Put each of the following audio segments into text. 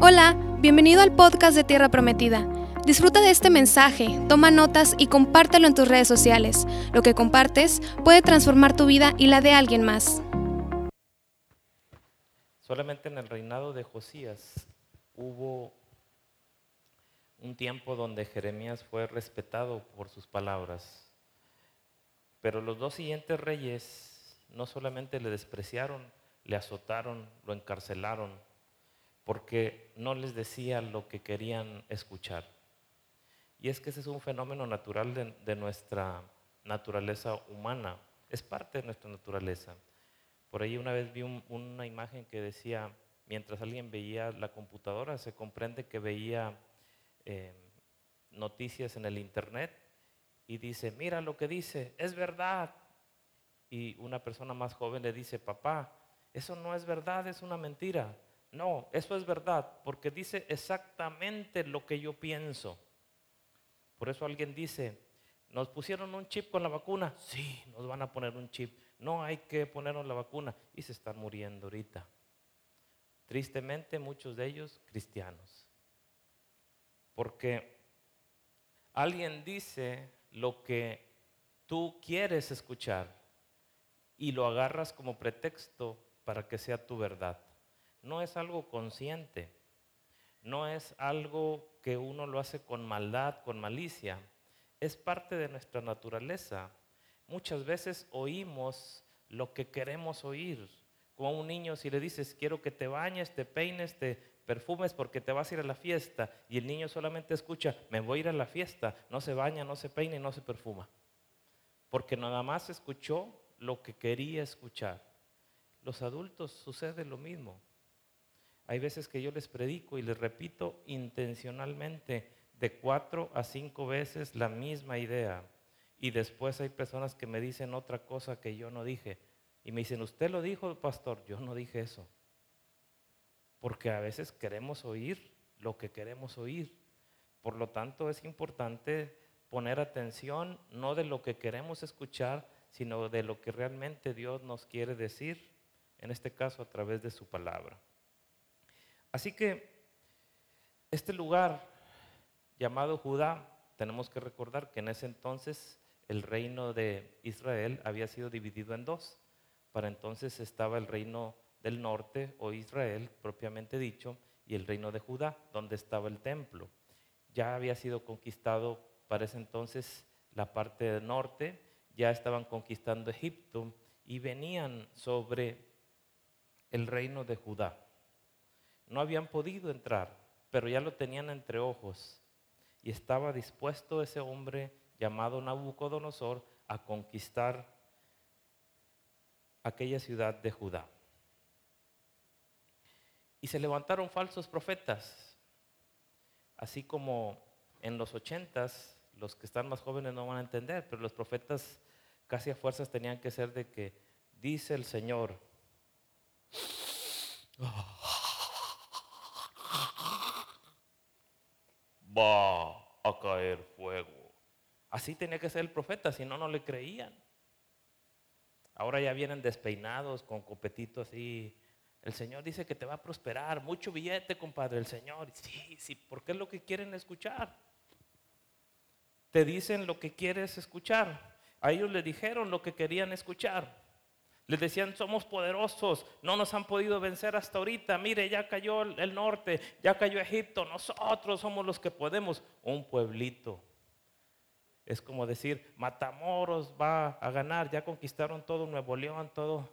Hola, bienvenido al podcast de Tierra Prometida. Disfruta de este mensaje, toma notas y compártelo en tus redes sociales. Lo que compartes puede transformar tu vida y la de alguien más. Solamente en el reinado de Josías hubo un tiempo donde Jeremías fue respetado por sus palabras. Pero los dos siguientes reyes no solamente le despreciaron, le azotaron, lo encarcelaron, porque no les decía lo que querían escuchar. Y es que ese es un fenómeno natural de, nuestra naturaleza humana, es parte de nuestra naturaleza. Por ahí una vez vi una imagen que decía, mientras alguien veía la computadora, se comprende que veía eh, noticias en el Internet y dice, mira lo que dice, es verdad. Y una persona más joven le dice, papá, eso no es verdad, es una mentira. No, eso es verdad, porque dice exactamente lo que yo pienso. Por eso alguien dice, ¿nos pusieron un chip con la vacuna? Sí, nos van a poner un chip. No hay que ponernos la vacuna. Y se están muriendo ahorita. Tristemente muchos de ellos cristianos. Porque alguien dice lo que tú quieres escuchar y lo agarras como pretexto para que sea tu verdad no es algo consciente, no es algo que uno lo hace con maldad, con malicia, es parte de nuestra naturaleza. Muchas veces oímos lo que queremos oír. Como a un niño si le dices, quiero que te bañes, te peines, te perfumes porque te vas a ir a la fiesta, y el niño solamente escucha, me voy a ir a la fiesta, no se baña, no se peina y no se perfuma. Porque nada más escuchó lo que quería escuchar. Los adultos sucede lo mismo. Hay veces que yo les predico y les repito intencionalmente de cuatro a cinco veces la misma idea. Y después hay personas que me dicen otra cosa que yo no dije. Y me dicen, usted lo dijo, pastor, yo no dije eso. Porque a veces queremos oír lo que queremos oír. Por lo tanto, es importante poner atención no de lo que queremos escuchar, sino de lo que realmente Dios nos quiere decir, en este caso a través de su palabra. Así que este lugar llamado Judá, tenemos que recordar que en ese entonces el reino de Israel había sido dividido en dos. Para entonces estaba el reino del norte o Israel propiamente dicho y el reino de Judá, donde estaba el templo. Ya había sido conquistado para ese entonces la parte del norte, ya estaban conquistando Egipto y venían sobre el reino de Judá. No habían podido entrar, pero ya lo tenían entre ojos. Y estaba dispuesto ese hombre llamado Nabucodonosor a conquistar aquella ciudad de Judá. Y se levantaron falsos profetas, así como en los ochentas, los que están más jóvenes no van a entender, pero los profetas casi a fuerzas tenían que ser de que dice el Señor. Va a caer fuego. Así tenía que ser el profeta, si no, no le creían. Ahora ya vienen despeinados con copetitos así. El Señor dice que te va a prosperar. Mucho billete, compadre, el Señor. Sí, sí, porque es lo que quieren escuchar. Te dicen lo que quieres escuchar. A ellos le dijeron lo que querían escuchar. Les decían, somos poderosos, no nos han podido vencer hasta ahorita. Mire, ya cayó el norte, ya cayó Egipto, nosotros somos los que podemos. Un pueblito. Es como decir, Matamoros va a ganar, ya conquistaron todo Nuevo León, todo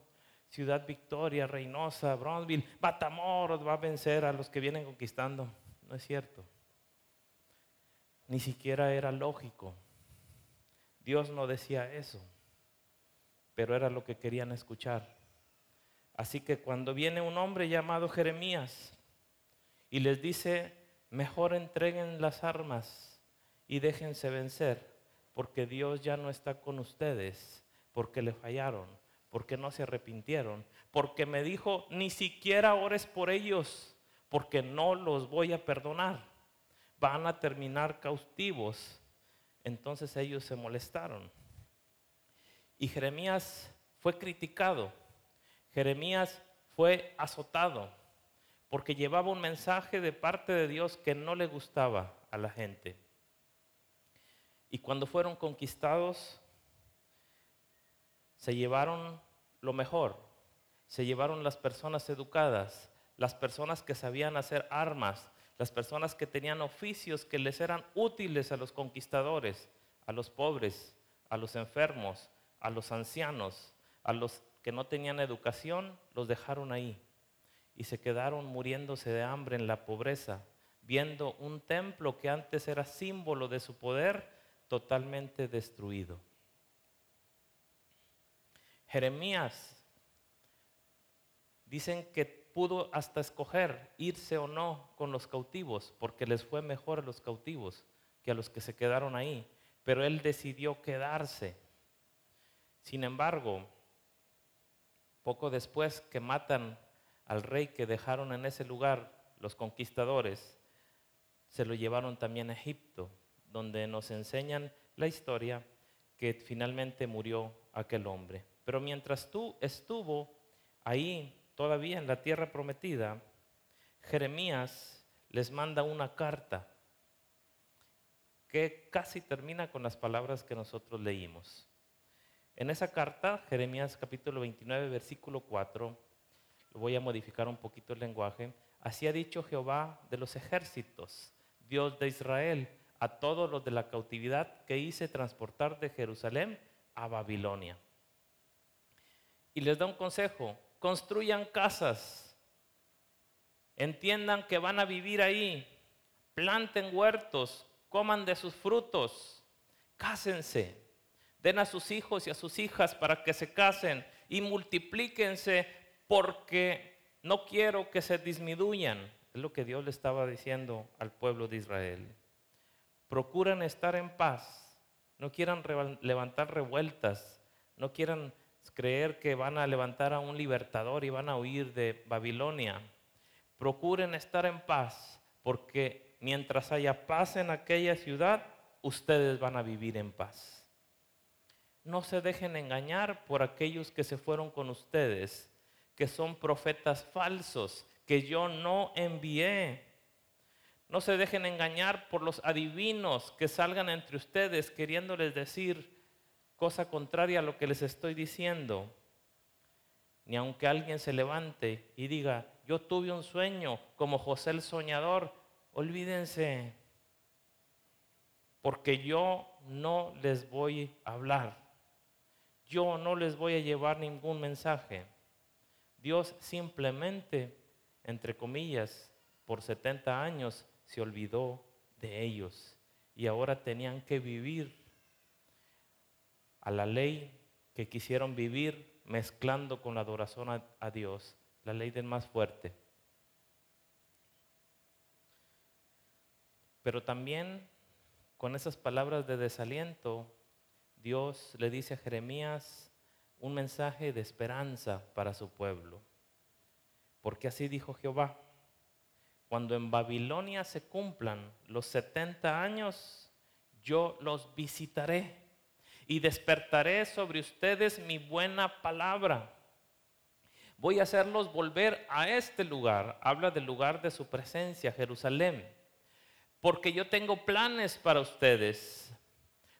Ciudad Victoria, Reynosa, Bronzeville. Matamoros va a vencer a los que vienen conquistando. No es cierto. Ni siquiera era lógico. Dios no decía eso pero era lo que querían escuchar. Así que cuando viene un hombre llamado Jeremías y les dice, mejor entreguen las armas y déjense vencer, porque Dios ya no está con ustedes, porque le fallaron, porque no se arrepintieron, porque me dijo, ni siquiera ores por ellos, porque no los voy a perdonar, van a terminar cautivos. Entonces ellos se molestaron. Y Jeremías fue criticado, Jeremías fue azotado, porque llevaba un mensaje de parte de Dios que no le gustaba a la gente. Y cuando fueron conquistados, se llevaron lo mejor, se llevaron las personas educadas, las personas que sabían hacer armas, las personas que tenían oficios que les eran útiles a los conquistadores, a los pobres, a los enfermos, a los ancianos, a los que no tenían educación, los dejaron ahí y se quedaron muriéndose de hambre en la pobreza, viendo un templo que antes era símbolo de su poder totalmente destruido. Jeremías dicen que pudo hasta escoger irse o no con los cautivos, porque les fue mejor a los cautivos que a los que se quedaron ahí, pero él decidió quedarse. Sin embargo, poco después que matan al rey que dejaron en ese lugar los conquistadores, se lo llevaron también a Egipto, donde nos enseñan la historia que finalmente murió aquel hombre. Pero mientras tú estuvo ahí todavía en la tierra prometida, Jeremías les manda una carta que casi termina con las palabras que nosotros leímos. En esa carta, Jeremías capítulo 29, versículo 4, lo voy a modificar un poquito el lenguaje, así ha dicho Jehová de los ejércitos, Dios de Israel, a todos los de la cautividad que hice transportar de Jerusalén a Babilonia. Y les da un consejo, construyan casas, entiendan que van a vivir ahí, planten huertos, coman de sus frutos, cásense, den a sus hijos y a sus hijas para que se casen y multiplíquense porque no quiero que se disminuyan. Es lo que Dios le estaba diciendo al pueblo de Israel procuran estar en paz, no quieran levantar revueltas, no quieran creer que van a levantar a un libertador y van a huir de Babilonia. Procuren estar en paz, porque mientras haya paz en aquella ciudad, ustedes van a vivir en paz. No se dejen engañar por aquellos que se fueron con ustedes, que son profetas falsos, que yo no envié. No se dejen engañar por los adivinos que salgan entre ustedes queriéndoles decir cosa contraria a lo que les estoy diciendo. Ni aunque alguien se levante y diga, yo tuve un sueño como José el soñador, olvídense, porque yo no les voy a hablar. Yo no les voy a llevar ningún mensaje. Dios simplemente, entre comillas, por 70 años se olvidó de ellos y ahora tenían que vivir a la ley que quisieron vivir mezclando con la adoración a, Dios, la ley del más fuerte. Pero también con esas palabras de desaliento, Dios le dice a Jeremías un mensaje de esperanza para su pueblo. Porque así dijo Jehová, cuando en Babilonia se cumplan los 70 años, yo los visitaré y despertaré sobre ustedes mi buena palabra. Voy a hacerlos volver a este lugar. Habla del lugar de su presencia, Jerusalén. Porque yo tengo planes para ustedes.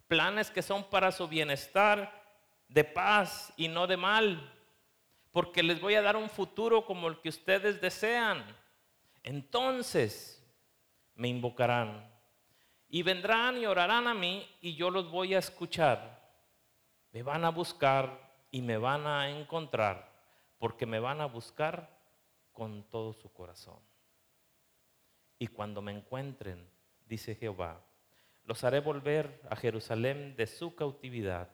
Planes que son para su bienestar, de paz y no de mal. Porque les voy a dar un futuro como el que ustedes desean entonces me invocarán y vendrán y orarán a mí y yo los voy a escuchar. Me van a buscar y me van a encontrar porque me van a buscar con todo su corazón. Y cuando me encuentren, dice Jehová, los haré volver a Jerusalén de su cautividad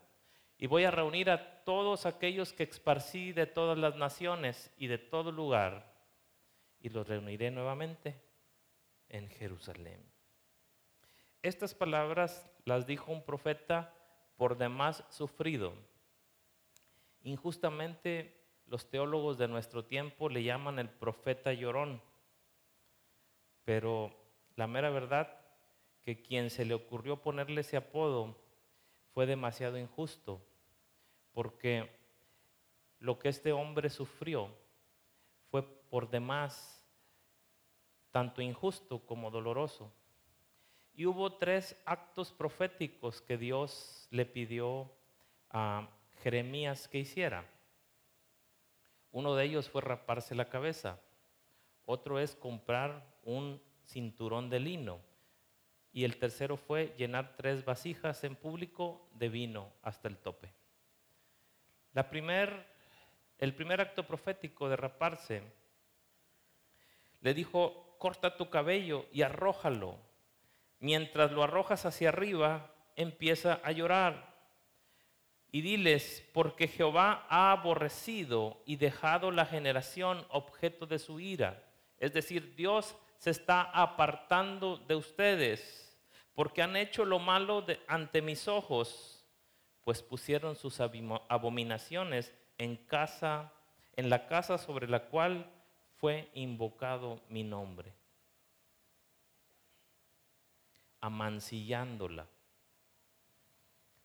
y voy a reunir a todos aquellos que esparcí de todas las naciones y de todo lugar y los reuniré nuevamente en Jerusalén. Estas palabras las dijo un profeta por demás sufrido. Injustamente los teólogos de nuestro tiempo le llaman el profeta llorón, pero la mera verdad que quien se le ocurrió ponerle ese apodo fue demasiado injusto, porque lo que este hombre sufrió fue por demás tanto injusto como doloroso. Y hubo tres actos proféticos que Dios le pidió a Jeremías que hiciera. Uno de ellos fue raparse la cabeza, otro es comprar un cinturón de lino y el tercero fue llenar tres vasijas en público de vino hasta el tope. El primer acto profético de raparse le dijo, corta tu cabello y arrójalo. Mientras lo arrojas hacia arriba, empieza a llorar. Y diles, porque Jehová ha aborrecido y dejado la generación objeto de su ira. Es decir, Dios se está apartando de ustedes, porque han hecho lo malo ante mis ojos, pues pusieron sus abominaciones en casa, en la casa sobre la cual fue invocado mi nombre, amancillándola.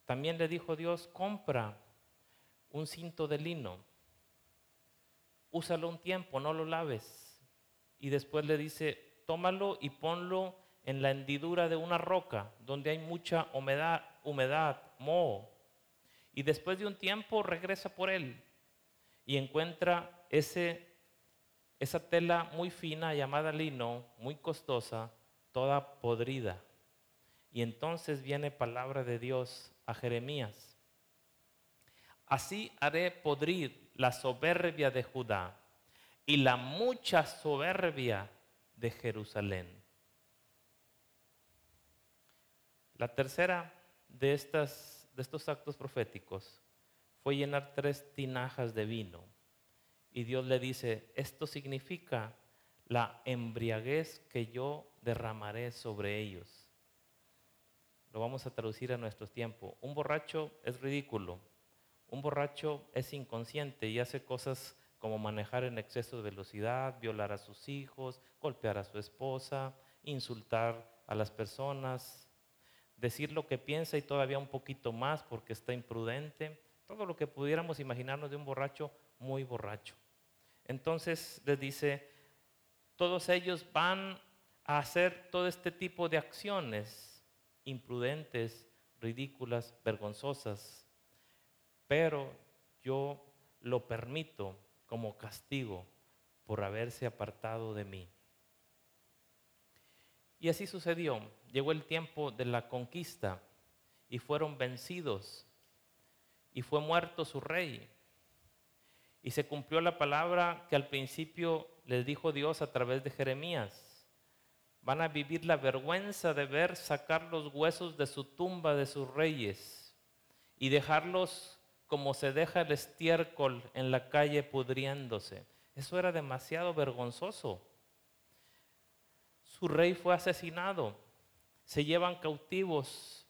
También le dijo Dios, compra un cinto de lino, úsalo un tiempo, no lo laves. Y después le dice, tómalo y ponlo en la hendidura de una roca donde hay mucha humedad, humedad, moho. Y después de un tiempo regresa por él y encuentra ese esa tela muy fina llamada lino, muy costosa, toda podrida. Y entonces viene palabra de Dios a Jeremías. Así haré podrir la soberbia de Judá y la mucha soberbia de Jerusalén. La tercera de, estas, de estos actos proféticos fue llenar tres tinajas de vino y Dios le dice, esto significa la embriaguez que yo derramaré sobre ellos. Lo vamos a traducir a nuestros tiempos. Un borracho es ridículo. Un borracho es inconsciente y hace cosas como manejar en exceso de velocidad, violar a sus hijos, golpear a su esposa, insultar a las personas, decir lo que piensa y todavía un poquito más porque está imprudente. Todo lo que pudiéramos imaginarnos de un borracho muy borracho. Entonces les dice, todos ellos van a hacer todo este tipo de acciones imprudentes, ridículas, vergonzosas, pero yo lo permito como castigo por haberse apartado de mí. Y así sucedió. Llegó el tiempo de la conquista y fueron vencidos y fue muerto su rey y se cumplió la palabra que al principio les dijo Dios a través de Jeremías. Van a vivir la vergüenza de ver sacar los huesos de su tumba de sus reyes y dejarlos como se deja el estiércol en la calle pudriéndose. Eso era demasiado vergonzoso. Su rey fue asesinado. Se llevan cautivos.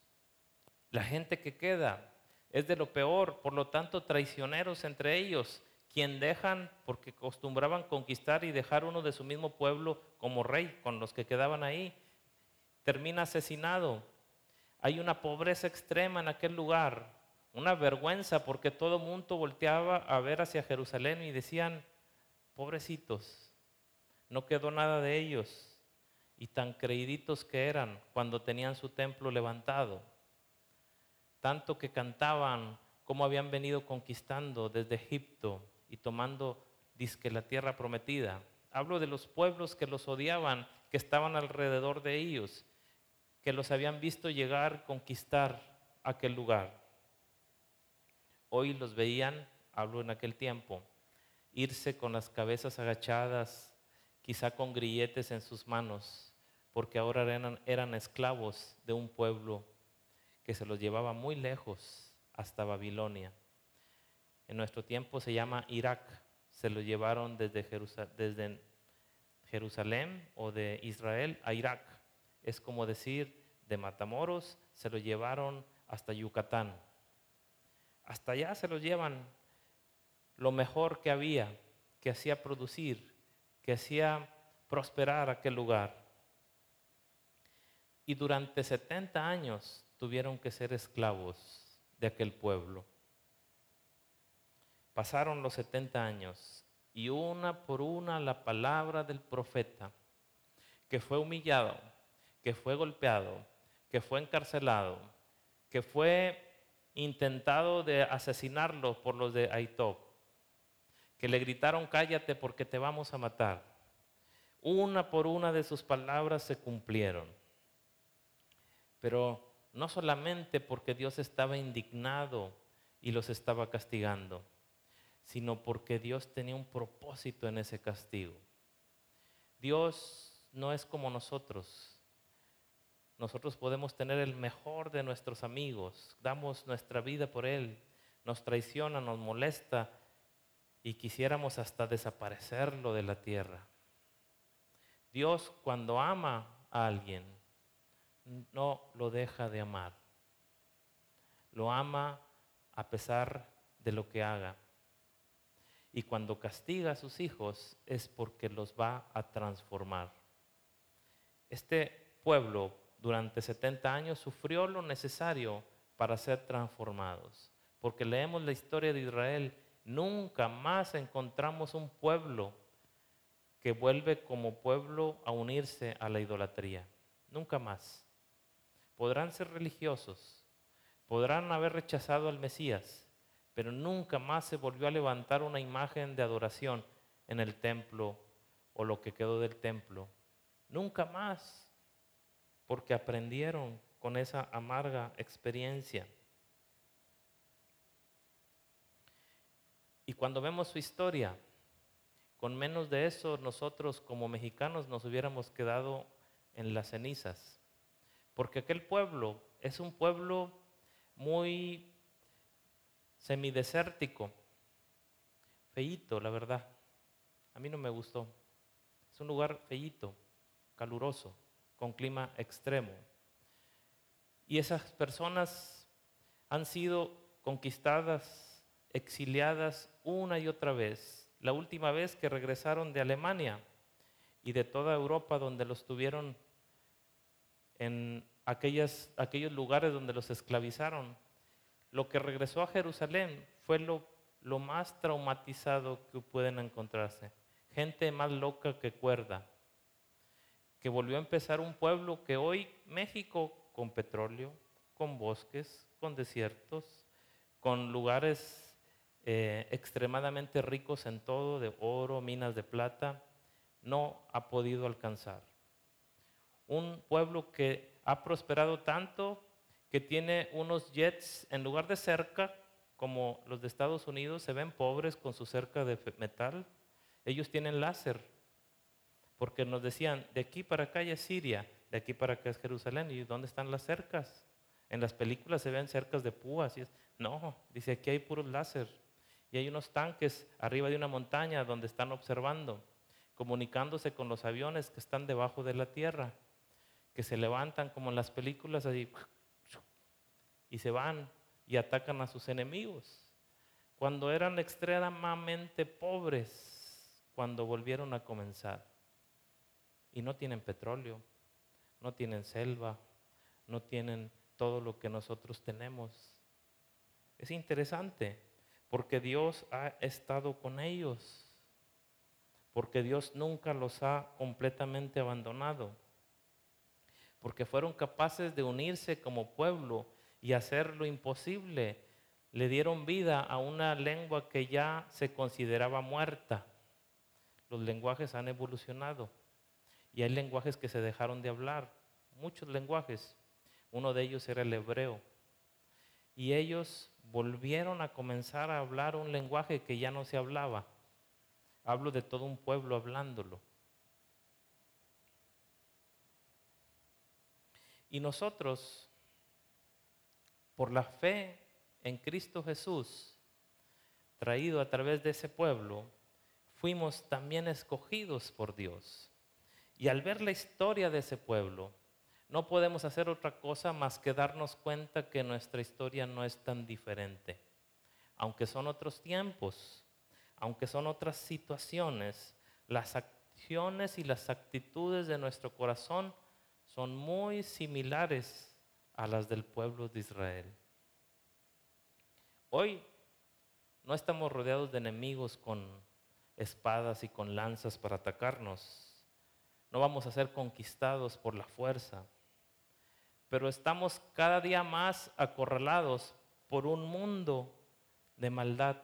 La gente que queda es de lo peor, por lo tanto traicioneros entre ellos quien dejan, porque acostumbraban conquistar y dejar uno de su mismo pueblo como rey con los que quedaban ahí, termina asesinado. Hay una pobreza extrema en aquel lugar, una vergüenza porque todo mundo volteaba a ver hacia Jerusalén y decían, pobrecitos, no quedó nada de ellos y tan creíditos que eran cuando tenían su templo levantado, tanto que cantaban cómo habían venido conquistando desde Egipto y tomando disque la tierra prometida. Hablo de los pueblos que los odiaban, que estaban alrededor de ellos, que los habían visto llegar, conquistar aquel lugar. Hoy los veían, hablo en aquel tiempo, irse con las cabezas agachadas, quizá con grilletes en sus manos, porque ahora eran, esclavos de un pueblo que se los llevaba muy lejos hasta Babilonia en nuestro tiempo se llama Irak. Se lo llevaron desde, Jerusalén o de Israel a Irak. Es como decir, de Matamoros se lo llevaron hasta Yucatán. Hasta allá se lo llevan lo mejor que había, que hacía producir, que hacía prosperar aquel lugar. Y durante 70 años tuvieron que ser esclavos de aquel pueblo. Pasaron los 70 años y una por una la palabra del profeta que fue humillado, que fue golpeado, que fue encarcelado, que fue intentado de asesinarlo por los de Aitop, que le gritaron cállate porque te vamos a matar. Una por una de sus palabras se cumplieron. Pero no solamente porque Dios estaba indignado y los estaba castigando, sino porque Dios tenía un propósito en ese castigo. Dios no es como nosotros. Nosotros podemos tener el mejor de nuestros amigos, damos nuestra vida por Él, nos traiciona, nos molesta y quisiéramos hasta desaparecerlo de la tierra. Dios cuando ama a alguien, no lo deja de amar. Lo ama a pesar de lo que haga. Y cuando castiga a sus hijos es porque los va a transformar. Este pueblo durante 70 años sufrió lo necesario para ser transformados. Porque leemos la historia de Israel, nunca más encontramos un pueblo que vuelve como pueblo a unirse a la idolatría. Nunca más. Podrán ser religiosos, podrán haber rechazado al Mesías, pero nunca más se volvió a levantar una imagen de adoración en el templo o lo que quedó del templo. Nunca más porque aprendieron con esa amarga experiencia. Y cuando vemos su historia, con menos de eso nosotros como mexicanos nos hubiéramos quedado en las cenizas, porque aquel pueblo es un pueblo muy semidesértico, feíto, la verdad. A mí no me gustó. Es un lugar feíto, caluroso con clima extremo. Y esas personas han sido conquistadas, exiliadas una y otra vez. La última vez que regresaron de Alemania y de toda Europa donde los tuvieron en aquellos lugares donde los esclavizaron. Lo que regresó a Jerusalén fue lo, lo más traumatizado que pueden encontrarse. Gente más loca que cuerda que volvió a empezar un pueblo que hoy México con petróleo, con bosques, con desiertos, con lugares eh, extremadamente ricos en todo, de oro, minas de plata, no ha podido alcanzar. Un pueblo que ha prosperado tanto que tiene unos jets en lugar de cerca, como los de Estados Unidos, se ven pobres con su cerca de metal, ellos tienen láser porque nos decían, de aquí para acá es Siria, de aquí para acá es Jerusalén, ¿y dónde están las cercas? En las películas se ven cercas de púas, y es, no, dice aquí hay puros láser, y hay unos tanques arriba de una montaña donde están observando, comunicándose con los aviones que están debajo de la tierra, que se levantan como en las películas así, y se van y atacan a sus enemigos. Cuando eran extremadamente pobres, cuando volvieron a comenzar y no tienen petróleo, no tienen selva, no tienen todo lo que nosotros tenemos. Es interesante porque Dios ha estado con ellos, porque Dios nunca los ha completamente abandonado, porque fueron capaces de unirse como pueblo y hacer lo imposible. Le dieron vida a una lengua que ya se consideraba muerta. Los lenguajes han evolucionado y hay lenguajes que se dejaron de hablar, muchos lenguajes. Uno de ellos era el hebreo. Y ellos volvieron a comenzar a hablar un lenguaje que ya no se hablaba. Hablo de todo un pueblo hablándolo. Y nosotros, por la fe en Cristo Jesús, traído a través de ese pueblo, fuimos también escogidos por Dios. Y al ver la historia de ese pueblo, no podemos hacer otra cosa más que darnos cuenta que nuestra historia no es tan diferente. Aunque son otros tiempos, aunque son otras situaciones, las acciones y las actitudes de nuestro corazón son muy similares a las del pueblo de Israel. Hoy no estamos rodeados de enemigos con espadas y con lanzas para atacarnos no vamos a ser conquistados por la fuerza, pero estamos cada día más acorralados por un mundo de maldad,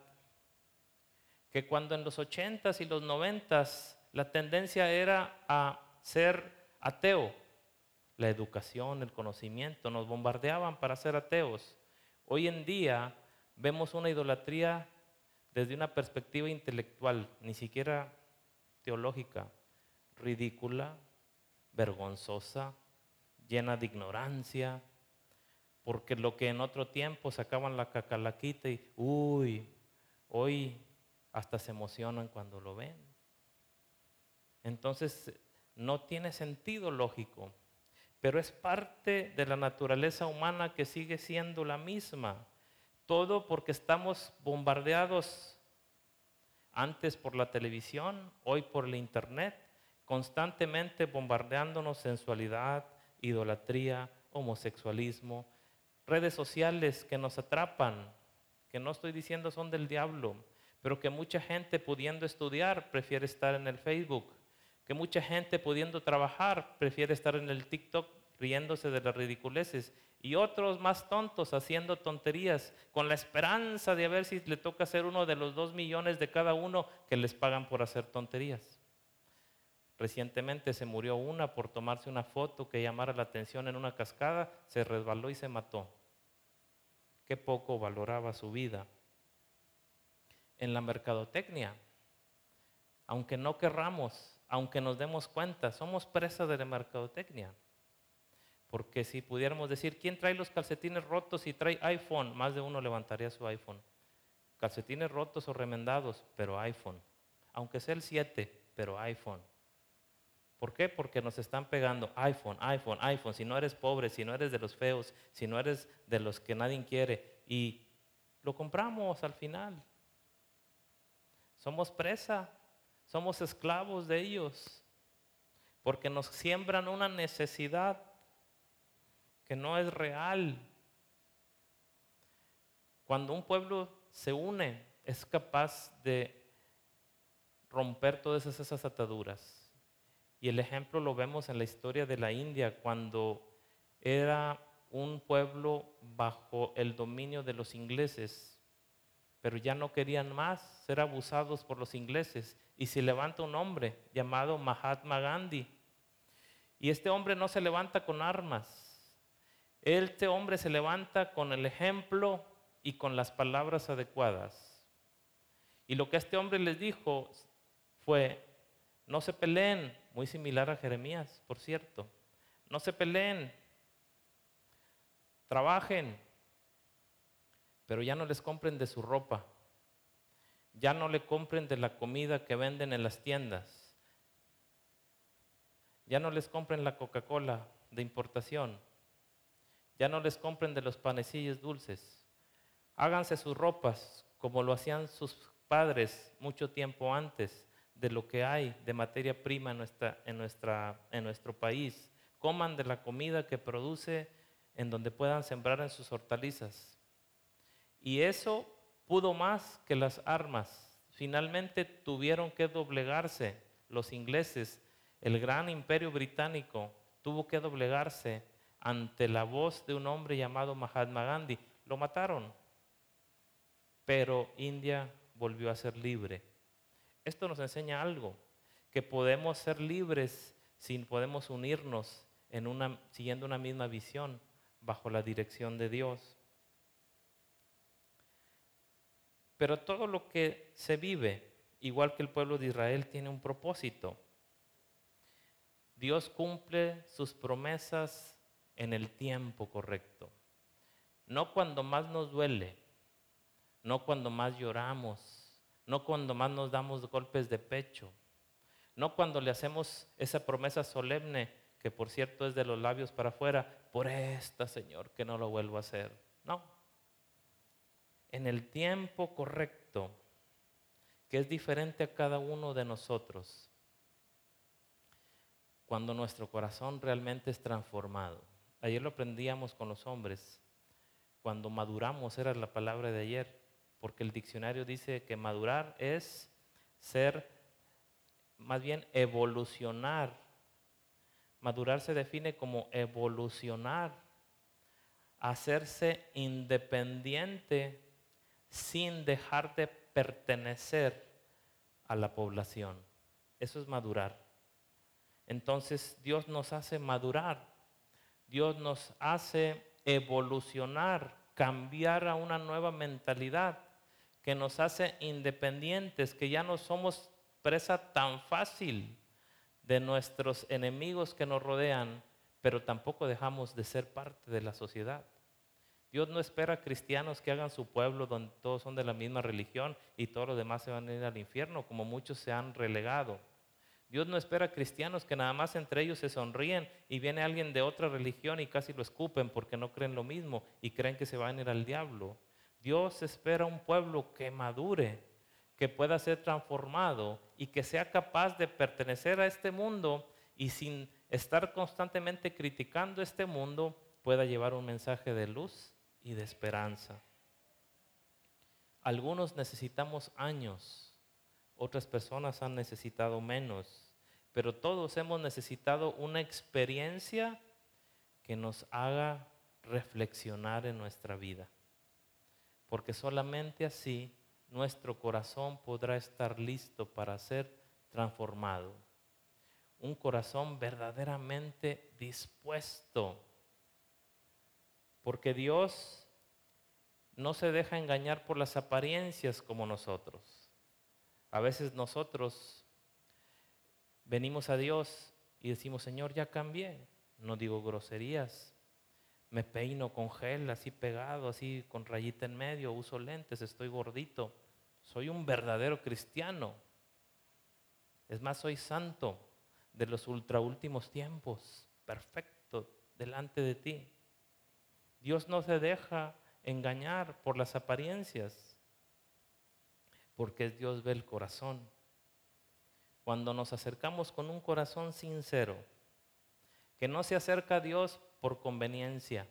que cuando en los ochentas y los noventas la tendencia era a ser ateo, la educación, el conocimiento, nos bombardeaban para ser ateos. Hoy en día vemos una idolatría desde una perspectiva intelectual, ni siquiera teológica, ridícula, vergonzosa, llena de ignorancia, porque lo que en otro tiempo sacaban la cacalaquita y, uy, hoy hasta se emocionan cuando lo ven. Entonces, no tiene sentido lógico, pero es parte de la naturaleza humana que sigue siendo la misma. Todo porque estamos bombardeados antes por la televisión, hoy por el internet, constantemente bombardeándonos sensualidad, idolatría, homosexualismo, redes sociales que nos atrapan, que no estoy diciendo son del diablo, pero que mucha gente pudiendo estudiar prefiere estar en el Facebook, que mucha gente pudiendo trabajar prefiere estar en el TikTok riéndose de las ridiculeces y otros más tontos haciendo tonterías con la esperanza de a ver si le toca ser uno de los dos millones de cada uno que les pagan por hacer tonterías. Recientemente se murió una por tomarse una foto que llamara la atención en una cascada, se resbaló y se mató. Qué poco valoraba su vida. En la mercadotecnia, aunque no querramos, aunque nos demos cuenta, somos presa de la mercadotecnia. Porque si pudiéramos decir, ¿quién trae los calcetines rotos y trae iPhone? Más de uno levantaría su iPhone. Calcetines rotos o remendados, pero iPhone. Aunque sea el 7, pero iPhone. ¿Por qué? Porque nos están pegando iPhone, iPhone, iPhone. Si no eres pobre, si no eres de los feos, si no eres de los que nadie quiere. Y lo compramos al final. Somos presa, somos esclavos de ellos. Porque nos siembran una necesidad que no es real. Cuando un pueblo se une, es capaz de romper todas esas ataduras. Y el ejemplo lo vemos en la historia de la India, cuando era un pueblo bajo el dominio de los ingleses, pero ya no querían más ser abusados por los ingleses. Y se levanta un hombre llamado Mahatma Gandhi. Y este hombre no se levanta con armas. Este hombre se levanta con el ejemplo y con las palabras adecuadas. Y lo que este hombre les dijo fue, no se peleen, muy similar a Jeremías, por cierto. No se peleen, trabajen, pero ya no les compren de su ropa, ya no le compren de la comida que venden en las tiendas, ya no les compren la Coca-Cola de importación, ya no les compren de los panecillos dulces, háganse sus ropas como lo hacían sus padres mucho tiempo antes de lo que hay de materia prima en, nuestra, en, nuestra, en nuestro país. Coman de la comida que produce en donde puedan sembrar en sus hortalizas. Y eso pudo más que las armas. Finalmente tuvieron que doblegarse los ingleses. El gran imperio británico tuvo que doblegarse ante la voz de un hombre llamado Mahatma Gandhi. Lo mataron. Pero India volvió a ser libre esto nos enseña algo, que podemos ser libres si podemos unirnos siguiendo una misma visión bajo la dirección de Dios. Pero todo lo que se vive, igual que el pueblo de Israel, tiene un propósito. Dios cumple sus promesas en el tiempo correcto. No cuando más nos duele, no cuando más lloramos, no cuando más nos damos golpes de pecho, no cuando le hacemos esa promesa solemne, que por cierto es de los labios para afuera, por esta, Señor, que no lo vuelvo a hacer. No. En el tiempo correcto, que es diferente a cada uno de nosotros, cuando nuestro corazón realmente es transformado. Ayer lo aprendíamos con los hombres, cuando maduramos, era la palabra de ayer, porque el diccionario dice que madurar es ser, más bien evolucionar Madurar se define como evolucionar, hacerse independiente sin dejar de pertenecer a la población. Eso es madurar. Entonces Dios nos hace madurar, Dios nos hace evolucionar, cambiar a una nueva mentalidad que nos hace independientes, que ya no somos presa tan fácil de nuestros enemigos que nos rodean, pero tampoco dejamos de ser parte de la sociedad. Dios no espera cristianos que hagan su pueblo donde todos son de la misma religión y todos los demás se van a ir al infierno, como muchos se han relegado. Dios no espera cristianos que nada más entre ellos se sonríen y viene alguien de otra religión y casi lo escupen porque no creen lo mismo y creen que se van a ir al diablo. Dios espera un pueblo que madure, que pueda ser transformado y que sea capaz de pertenecer a este mundo y sin estar constantemente criticando este mundo pueda llevar un mensaje de luz y de esperanza. Algunos necesitamos años, otras personas han necesitado menos, pero todos hemos necesitado una experiencia que nos haga reflexionar en nuestra vida, porque solamente así nuestro corazón podrá estar listo para ser transformado. Un corazón verdaderamente dispuesto porque Dios no se deja engañar por las apariencias como nosotros. A veces nosotros venimos a Dios y decimos, Señor, ya cambié. No digo groserías. Me peino con gel, así pegado, así con rayita en medio, uso lentes, estoy gordito. Soy un verdadero cristiano. Es más, soy santo de los ultraúltimos tiempos, perfecto delante de ti. Dios no se deja engañar por las apariencias, porque Dios ve el corazón. Cuando nos acercamos con un corazón sincero, que no se acerca a Dios por conveniencia,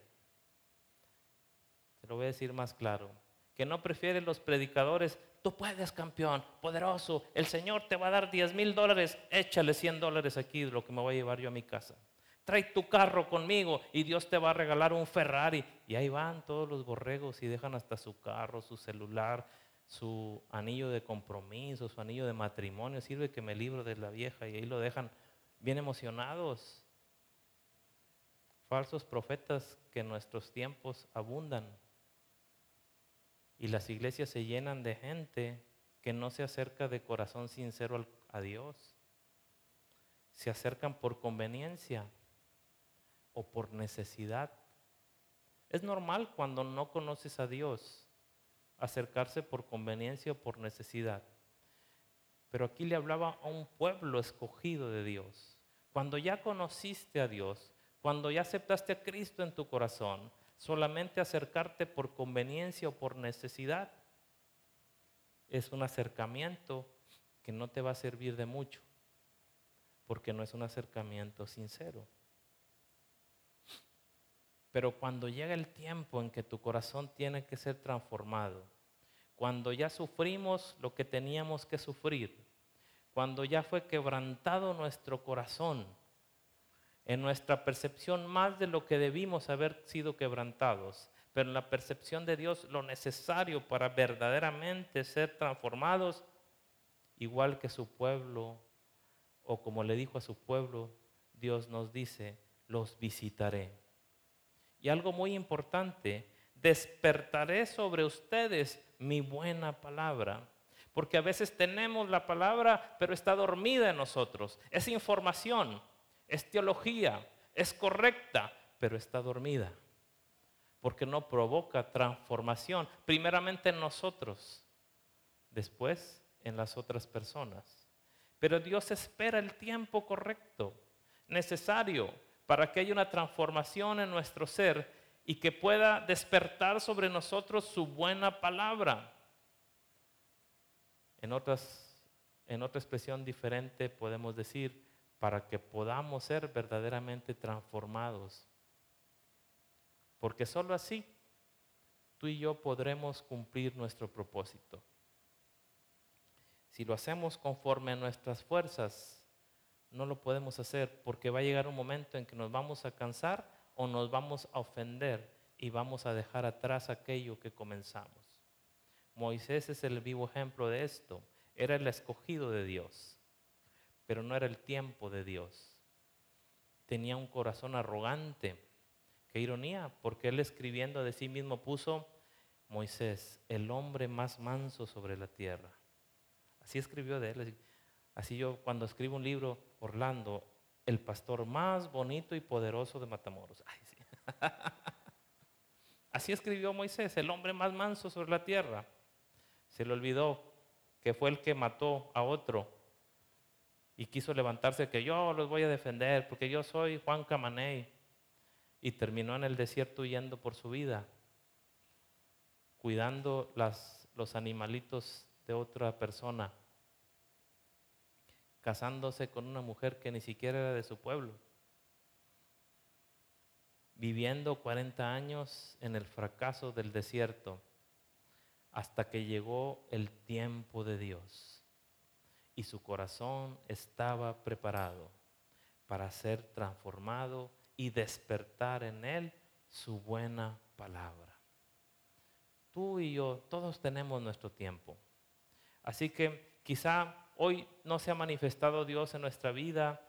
te lo voy a decir más claro, que no prefiere los predicadores, tú puedes campeón, poderoso, el Señor te va a dar 10 mil dólares, échale 100 dólares aquí, lo que me voy a llevar yo a mi casa trae tu carro conmigo y Dios te va a regalar un Ferrari. Y ahí van todos los borregos y dejan hasta su carro, su celular, su anillo de compromiso, su anillo de matrimonio. Sirve que me libro de la vieja y ahí lo dejan bien emocionados. Falsos profetas que en nuestros tiempos abundan. Y las iglesias se llenan de gente que no se acerca de corazón sincero a Dios. Se acercan por conveniencia o por necesidad. Es normal cuando no conoces a Dios acercarse por conveniencia o por necesidad. Pero aquí le hablaba a un pueblo escogido de Dios. Cuando ya conociste a Dios, cuando ya aceptaste a Cristo en tu corazón, solamente acercarte por conveniencia o por necesidad es un acercamiento que no te va a servir de mucho, porque no es un acercamiento sincero. Pero cuando llega el tiempo en que tu corazón tiene que ser transformado, cuando ya sufrimos lo que teníamos que sufrir, cuando ya fue quebrantado nuestro corazón, en nuestra percepción más de lo que debimos haber sido quebrantados, pero en la percepción de Dios lo necesario para verdaderamente ser transformados, igual que su pueblo, o como le dijo a su pueblo, Dios nos dice, los visitaré. Y algo muy importante, despertaré sobre ustedes mi buena palabra. Porque a veces tenemos la palabra, pero está dormida en nosotros. Es información, es teología, es correcta, pero está dormida. Porque no provoca transformación, primeramente en nosotros, después en las otras personas. Pero Dios espera el tiempo correcto, necesario para que haya una transformación en nuestro ser y que pueda despertar sobre nosotros su buena palabra. En, en otra expresión diferente podemos decir, para que podamos ser verdaderamente transformados. Porque sólo así tú y yo podremos cumplir nuestro propósito. Si lo hacemos conforme a nuestras fuerzas, no lo podemos hacer porque va a llegar un momento en que nos vamos a cansar o nos vamos a ofender y vamos a dejar atrás aquello que comenzamos. Moisés es el vivo ejemplo de esto. Era el escogido de Dios, pero no era el tiempo de Dios. Tenía un corazón arrogante. Qué ironía, porque él escribiendo de sí mismo puso Moisés, el hombre más manso sobre la tierra. Así escribió de él. Así yo cuando escribo un libro, Orlando, el pastor más bonito y poderoso de Matamoros. Así escribió Moisés, el hombre más manso sobre la tierra. Se le olvidó que fue el que mató a otro y quiso levantarse que yo los voy a defender porque yo soy Juan Camaney. Y terminó en el desierto huyendo por su vida, cuidando las, los animalitos de otra persona casándose con una mujer que ni siquiera era de su pueblo, viviendo 40 años en el fracaso del desierto, hasta que llegó el tiempo de Dios y su corazón estaba preparado para ser transformado y despertar en él su buena palabra. Tú y yo, todos tenemos nuestro tiempo. Así que quizá hoy no se ha manifestado Dios en nuestra vida,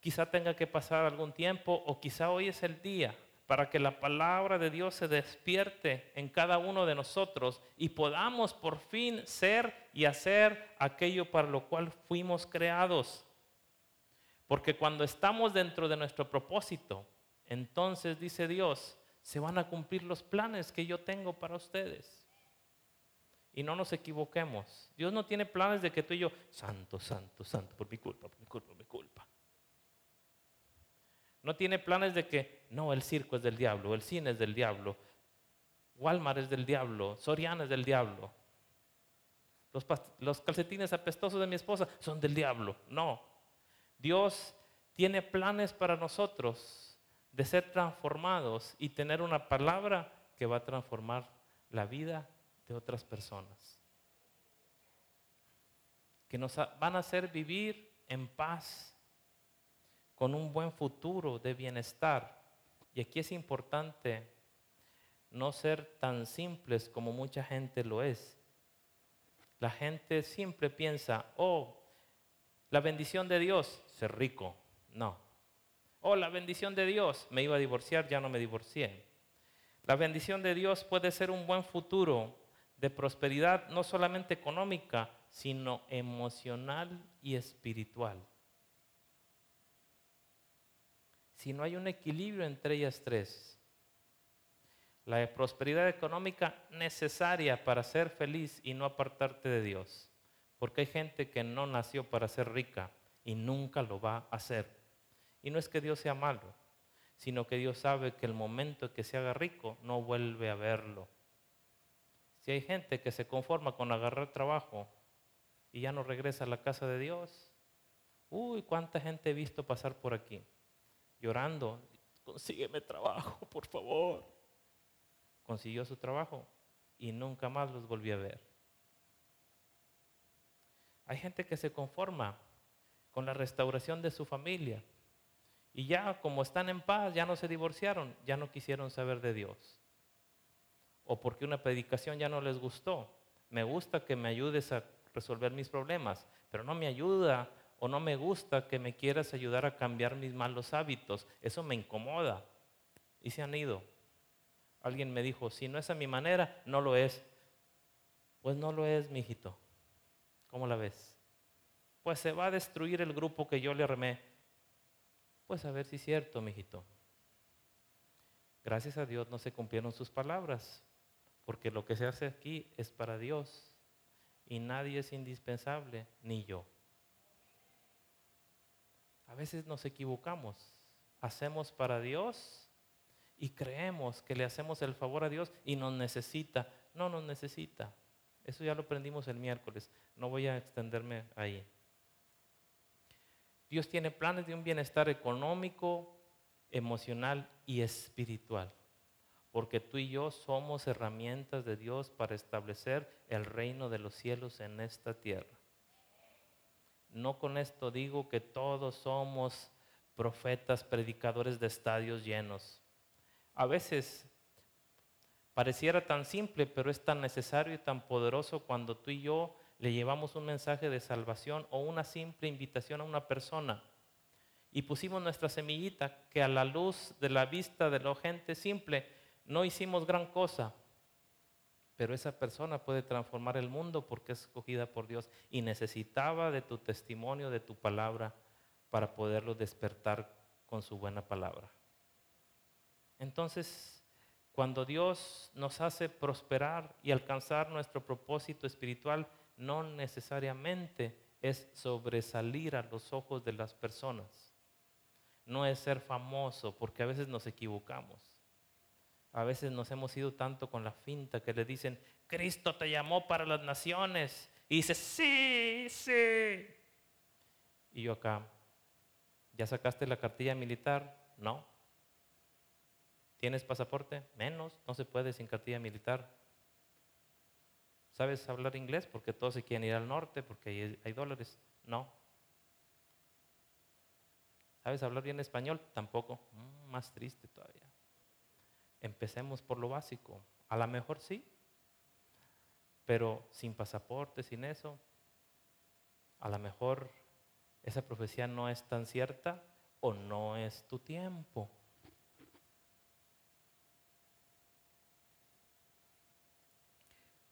quizá tenga que pasar algún tiempo o quizá hoy es el día para que la palabra de Dios se despierte en cada uno de nosotros y podamos por fin ser y hacer aquello para lo cual fuimos creados. Porque cuando estamos dentro de nuestro propósito, entonces dice Dios, se van a cumplir los planes que yo tengo para ustedes y no nos equivoquemos. Dios no tiene planes de que tú y yo, santo, santo, santo, por mi culpa, por mi culpa, por mi culpa. No tiene planes de que, no, el circo es del diablo, el cine es del diablo, Walmart es del diablo, Soriana es del diablo, los, los calcetines apestosos de mi esposa son del diablo. No, Dios tiene planes para nosotros de ser transformados y tener una palabra que va a transformar la vida de otras personas. Que nos van a hacer vivir en paz, con un buen futuro de bienestar. Y aquí es importante no ser tan simples como mucha gente lo es. La gente siempre piensa, oh, la bendición de Dios, ser rico. No. Oh, la bendición de Dios, me iba a divorciar, ya no me divorcié. La bendición de Dios puede ser un buen futuro de prosperidad no solamente económica, sino emocional y espiritual. Si no hay un equilibrio entre ellas tres, la prosperidad económica necesaria para ser feliz y no apartarte de Dios, porque hay gente que no nació para ser rica y nunca lo va a hacer. Y no es que Dios sea malo, sino que Dios sabe que el momento que se haga rico no vuelve a verlo. Si hay gente que se conforma con agarrar trabajo y ya no regresa a la casa de Dios, uy, cuánta gente he visto pasar por aquí llorando, consígueme trabajo, por favor. Consiguió su trabajo y nunca más los volví a ver. Hay gente que se conforma con la restauración de su familia y ya como están en paz, ya no se divorciaron, ya no quisieron saber de Dios o porque una predicación ya no les gustó. Me gusta que me ayudes a resolver mis problemas, pero no me ayuda o no me gusta que me quieras ayudar a cambiar mis malos hábitos. Eso me incomoda. Y se han ido. Alguien me dijo, si no es a mi manera, no lo es. Pues no lo es, mijito. ¿Cómo la ves? Pues se va a destruir el grupo que yo le armé. Pues a ver si es cierto, mijito. Gracias a Dios no se cumplieron sus palabras porque lo que se hace aquí es para Dios y nadie es indispensable, ni yo. A veces nos equivocamos, hacemos para Dios y creemos que le hacemos el favor a Dios y nos necesita. No nos necesita. Eso ya lo aprendimos el miércoles. No voy a extenderme ahí. Dios tiene planes de un bienestar económico, emocional y espiritual porque tú y yo somos herramientas de Dios para establecer el reino de los cielos en esta tierra. No con esto digo que todos somos profetas, predicadores de estadios llenos. A veces pareciera tan simple, pero es tan necesario y tan poderoso cuando tú y yo le llevamos un mensaje de salvación o una simple invitación a una persona y pusimos nuestra semillita que a la luz de la vista de la gente simple no hicimos gran cosa, pero esa persona puede transformar el mundo porque es escogida por Dios y necesitaba de tu testimonio, de tu palabra, para poderlo despertar con su buena palabra. Entonces, cuando Dios nos hace prosperar y alcanzar nuestro propósito espiritual, no necesariamente es sobresalir a los ojos de las personas. No es ser famoso, porque a veces nos equivocamos. A veces nos hemos ido tanto con la finta que le dicen, Cristo te llamó para las naciones. Y dice, sí, sí. Y yo acá, ¿ya sacaste la cartilla militar? No. ¿Tienes pasaporte? Menos, no se puede sin cartilla militar. ¿Sabes hablar inglés? Porque todos se quieren ir al norte, porque hay, dólares. No. ¿Sabes hablar bien español? Tampoco. Mm, más triste todavía. Empecemos por lo básico. A lo mejor sí, pero sin pasaporte, sin eso, a lo mejor esa profecía no es tan cierta o no es tu tiempo.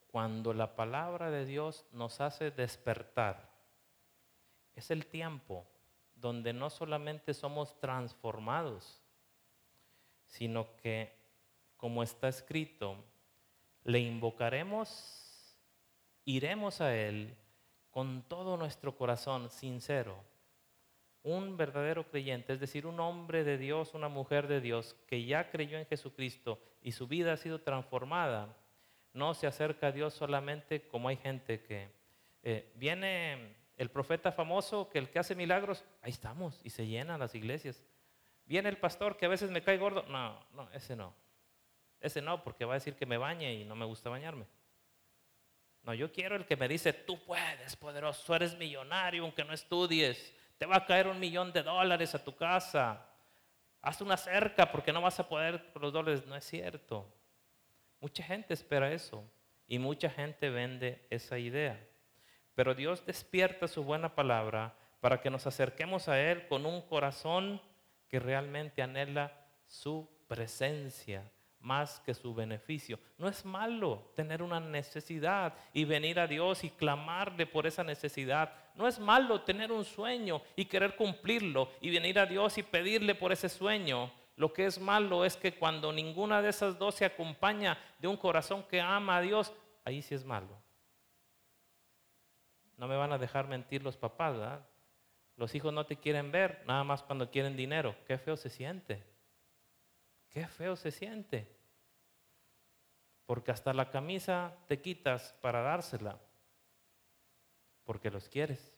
Cuando la palabra de Dios nos hace despertar, es el tiempo donde no solamente somos transformados, sino que como está escrito, le invocaremos, iremos a Él con todo nuestro corazón sincero. Un verdadero creyente, es decir, un hombre de Dios, una mujer de Dios que ya creyó en Jesucristo y su vida ha sido transformada, no se acerca a Dios solamente como hay gente que eh, viene el profeta famoso, que el que hace milagros, ahí estamos y se llenan las iglesias. Viene el pastor que a veces me cae gordo, no, no, ese no. Ese no, porque va a decir que me bañe y no me gusta bañarme. No, yo quiero el que me dice, tú puedes, poderoso, eres millonario aunque no estudies, te va a caer un millón de dólares a tu casa, haz una cerca porque no vas a poder por los dólares. No es cierto. Mucha gente espera eso y mucha gente vende esa idea. Pero Dios despierta su buena palabra para que nos acerquemos a Él con un corazón que realmente anhela su presencia, más que su beneficio. No es malo tener una necesidad y venir a Dios y clamarle por esa necesidad. No es malo tener un sueño y querer cumplirlo y venir a Dios y pedirle por ese sueño. Lo que es malo es que cuando ninguna de esas dos se acompaña de un corazón que ama a Dios, ahí sí es malo. No me van a dejar mentir los papás, ¿verdad? Los hijos no te quieren ver, nada más cuando quieren dinero. Qué feo se siente. Qué feo se siente porque hasta la camisa te quitas para dársela, porque los quieres.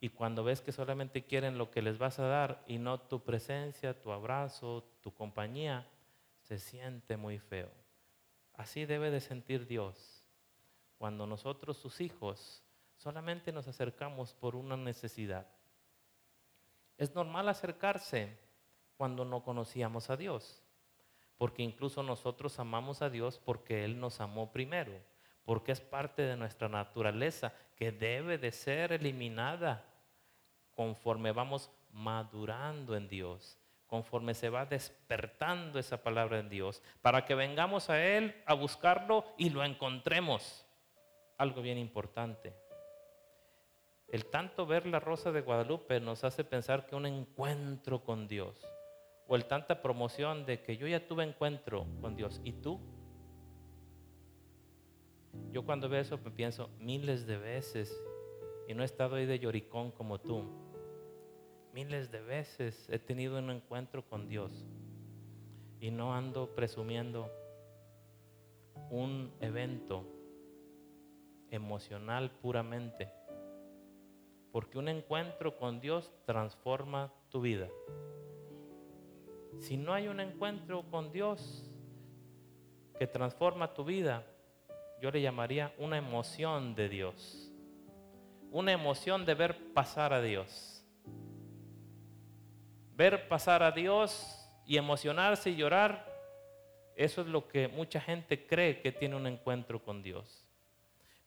Y cuando ves que solamente quieren lo que les vas a dar y no tu presencia, tu abrazo, tu compañía, se siente muy feo. Así debe de sentir Dios cuando nosotros, sus hijos, solamente nos acercamos por una necesidad. Es normal acercarse cuando no conocíamos a Dios porque incluso nosotros amamos a Dios porque Él nos amó primero, porque es parte de nuestra naturaleza que debe de ser eliminada conforme vamos madurando en Dios, conforme se va despertando esa palabra en Dios, para que vengamos a Él a buscarlo y lo encontremos. Algo bien importante. El tanto ver la rosa de Guadalupe nos hace pensar que un encuentro con Dios o el tanta promoción de que yo ya tuve encuentro con Dios. ¿Y tú? Yo cuando veo eso me pienso miles de veces y no he estado ahí de lloricón como tú. Miles de veces he tenido un encuentro con Dios y no ando presumiendo un evento emocional puramente. Porque un encuentro con Dios transforma tu vida. Si no hay un encuentro con Dios que transforma tu vida, yo le llamaría una emoción de Dios. una emoción de ver pasar a Dios. Ver pasar a Dios y emocionarse y llorar, eso es lo que mucha gente cree que tiene un encuentro con Dios.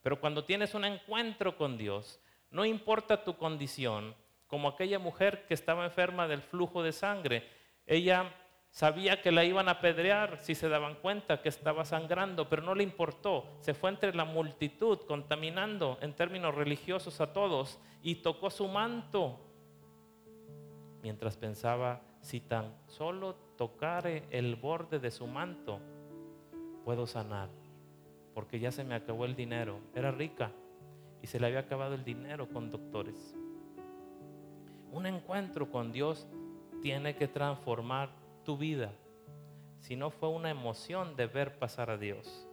Pero cuando tienes un encuentro con Dios, no importa tu condición, como aquella mujer que estaba enferma del flujo de sangre, ella sabía que la iban a apedrear si se daban cuenta que estaba sangrando, pero no le importó. Se fue entre la multitud, contaminando en términos religiosos a todos, y tocó su manto, mientras pensaba, si tan solo tocare el borde de su manto, puedo sanar, porque ya se me acabó el dinero. Era rica y se le había acabado el dinero con doctores. Un encuentro con Dios tiene que transformar tu vida, si no fue una emoción de ver pasar a Dios.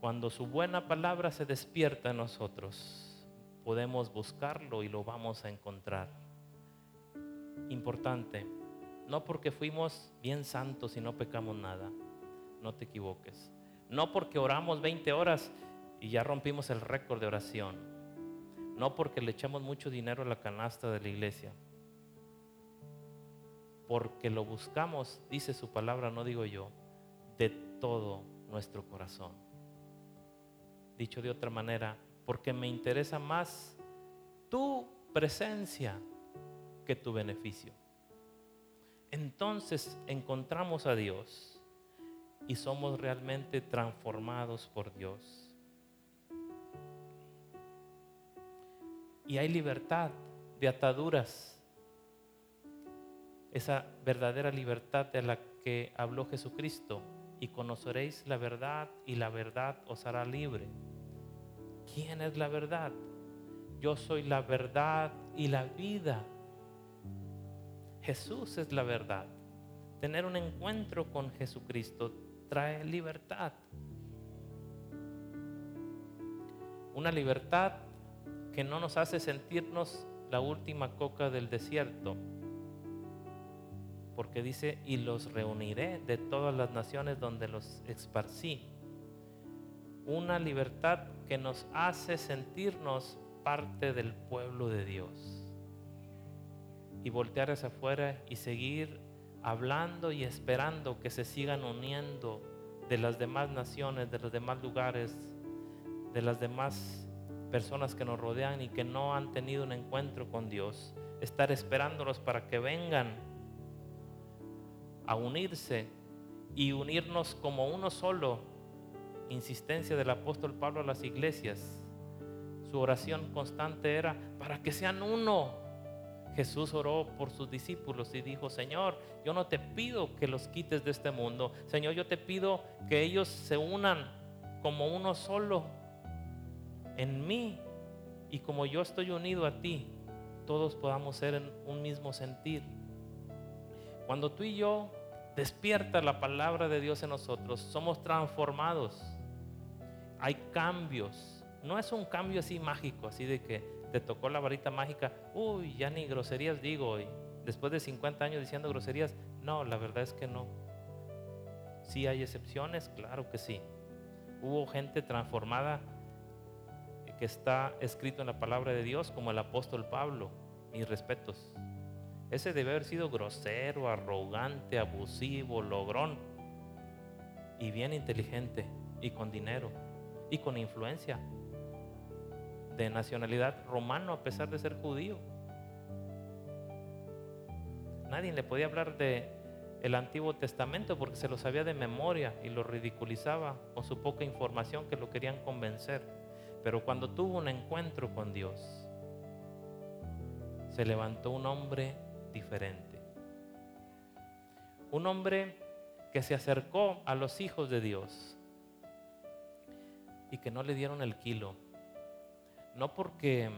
Cuando su buena palabra se despierta en nosotros, podemos buscarlo y lo vamos a encontrar. Importante, no porque fuimos bien santos y no pecamos nada, no te equivoques. No porque oramos 20 horas y ya rompimos el récord de oración. No porque le echamos mucho dinero a la canasta de la iglesia porque lo buscamos, dice su palabra, no digo yo, de todo nuestro corazón. Dicho de otra manera, porque me interesa más tu presencia que tu beneficio. Entonces encontramos a Dios y somos realmente transformados por Dios. Y hay libertad de ataduras esa verdadera libertad de la que habló Jesucristo. Y conoceréis la verdad y la verdad os hará libre. ¿Quién es la verdad? Yo soy la verdad y la vida. Jesús es la verdad. Tener un encuentro con Jesucristo trae libertad. Una libertad que no nos hace sentirnos la última coca del desierto, porque dice, y los reuniré de todas las naciones donde los esparcí. Una libertad que nos hace sentirnos parte del pueblo de Dios. Y voltear hacia afuera y seguir hablando y esperando que se sigan uniendo de las demás naciones, de los demás lugares, de las demás personas que nos rodean y que no han tenido un encuentro con Dios. Estar esperándolos para que vengan a unirse y unirnos como uno solo. Insistencia del apóstol Pablo a las iglesias. Su oración constante era para que sean uno. Jesús oró por sus discípulos y dijo, Señor, yo no te pido que los quites de este mundo. Señor, yo te pido que ellos se unan como uno solo en mí y como yo estoy unido a ti, todos podamos ser en un mismo sentir. Cuando tú y yo despierta la palabra de Dios en nosotros, somos transformados. Hay cambios. No es un cambio así mágico, así de que te tocó la varita mágica, uy, ya ni groserías digo hoy. Después de 50 años diciendo groserías, no, la verdad es que no. Sí hay excepciones, claro que sí. Hubo gente transformada que está escrito en la palabra de Dios, como el apóstol Pablo. Mis respetos. Ese debe haber sido grosero, arrogante, abusivo, logrón y bien inteligente y con dinero y con influencia de nacionalidad romano a pesar de ser judío. Nadie le podía hablar de el Antiguo Testamento porque se lo sabía de memoria y lo ridiculizaba con su poca información que lo querían convencer. Pero cuando tuvo un encuentro con Dios, se levantó un hombre diferente. Un hombre que se acercó a los hijos de Dios y que no le dieron el kilo, no porque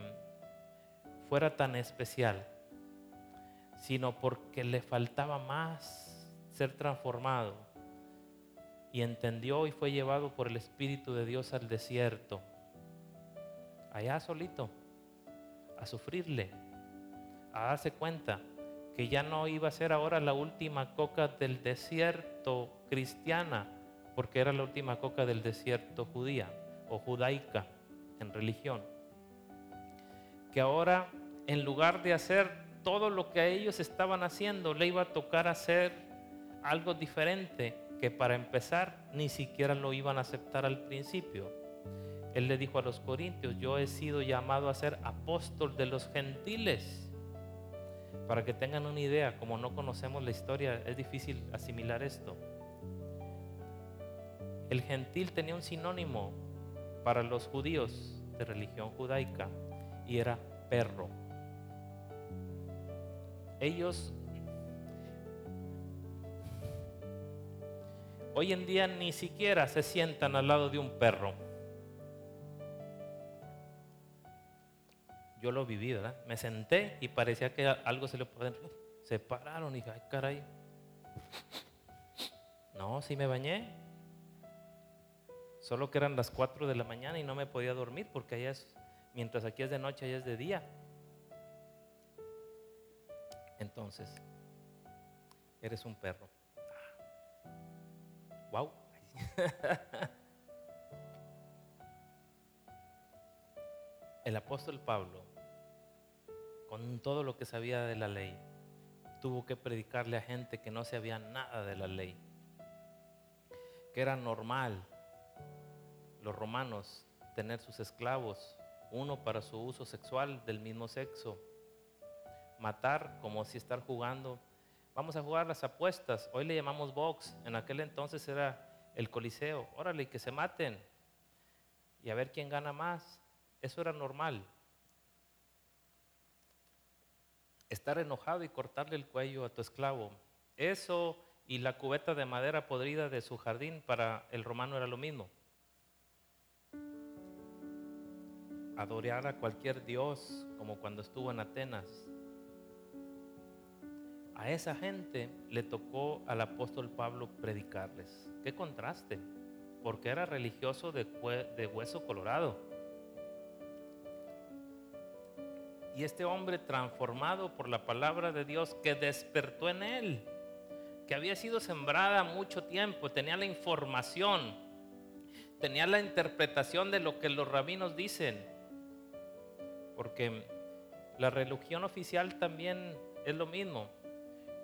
fuera tan especial, sino porque le faltaba más ser transformado. Y entendió y fue llevado por el Espíritu de Dios al desierto, allá solito, a sufrirle, a darse cuenta que ya no iba a ser ahora la última coca del desierto cristiana, porque era la última coca del desierto judía o judaica. en religión, que ahora en lugar de hacer todo lo que ellos estaban haciendo, le iba a tocar hacer algo diferente que para empezar ni siquiera lo iban a aceptar al principio. Él le dijo a los corintios, yo he sido llamado a ser apóstol de los gentiles. Para que tengan una idea, como no conocemos la historia, es difícil asimilar esto. El gentil tenía un sinónimo para los judíos de religión judaica y era perro. Ellos hoy en día ni siquiera se sientan al lado de un perro. Yo lo viví, ¿verdad? Me senté y parecía que algo se le podía... Se pararon y dije, ay, caray. No, sí me bañé. Solo que eran las 4 de la mañana y no me podía dormir porque allá es, mientras aquí es de noche, allá es de día. Entonces, eres un perro. Wow. El apóstol Pablo, con todo lo que sabía de la ley, tuvo que predicarle a gente que no sabía nada de la ley, que era normal los romanos tener sus esclavos, uno para su uso sexual del mismo sexo, matar como si estar jugando. Vamos a jugar las apuestas. Hoy le llamamos box. En aquel entonces era el coliseo. Órale, que se maten. Y a ver quién gana más. Eso era normal. Estar enojado y cortarle el cuello a tu esclavo. Eso y la cubeta de madera podrida de su jardín para el romano era lo mismo. Adorar a cualquier dios como cuando estuvo en Atenas a esa gente le tocó al apóstol Pablo predicarles. Qué contraste, porque era religioso de, hueso colorado. Y este hombre transformado por la palabra de Dios que despertó en él, que había sido sembrada mucho tiempo, tenía la información, tenía la interpretación de lo que los rabinos dicen, porque la religión oficial también es lo mismo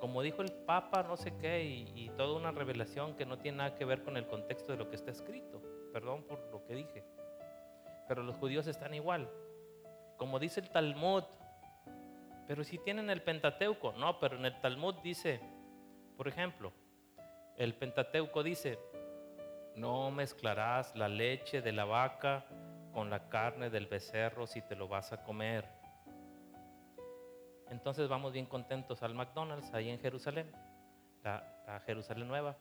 como dijo el Papa, no sé qué, y, toda una revelación que no tiene nada que ver con el contexto de lo que está escrito. Perdón por lo que dije. Pero los judíos están igual. Como dice el Talmud, pero si tienen el Pentateuco, no, pero en el Talmud dice, por ejemplo, el Pentateuco dice, no mezclarás la leche de la vaca con la carne del becerro si te lo vas a comer. Entonces vamos bien contentos al McDonald's ahí en Jerusalén, la, Jerusalén Nueva.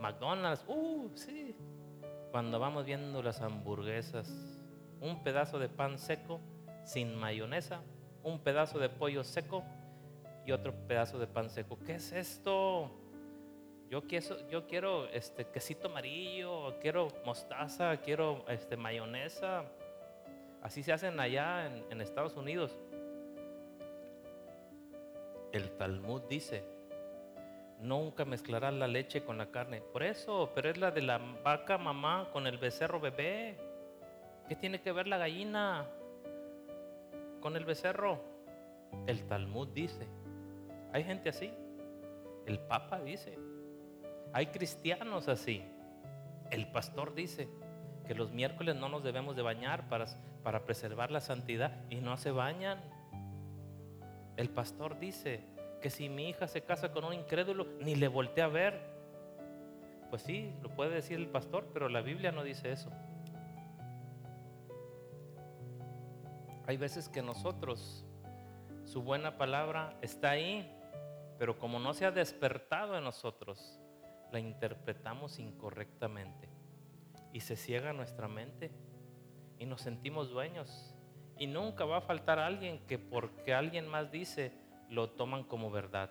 McDonald's, uh, sí. Cuando vamos viendo las hamburguesas, un pedazo de pan seco sin mayonesa, un pedazo de pollo seco y otro pedazo de pan seco. ¿Qué es esto? Yo quiero, yo quiero este quesito amarillo, quiero mostaza, quiero este mayonesa. Así se hacen allá en, Estados Unidos. El Talmud dice, nunca mezclarás la leche con la carne. Por eso, pero es la de la vaca mamá con el becerro bebé. ¿Qué tiene que ver la gallina con el becerro? El Talmud dice. Hay gente así. El Papa dice. Hay cristianos así. El pastor dice que los miércoles no nos debemos de bañar para, para preservar la santidad y no se bañan. El pastor dice que si mi hija se casa con un incrédulo, ni le voltea a ver. Pues sí, lo puede decir el pastor, pero la Biblia no dice eso. Hay veces que nosotros, su buena palabra está ahí, pero como no se ha despertado en nosotros, la interpretamos incorrectamente y se ciega nuestra mente y nos sentimos dueños y nunca va a faltar alguien que porque alguien más dice, lo toman como verdad.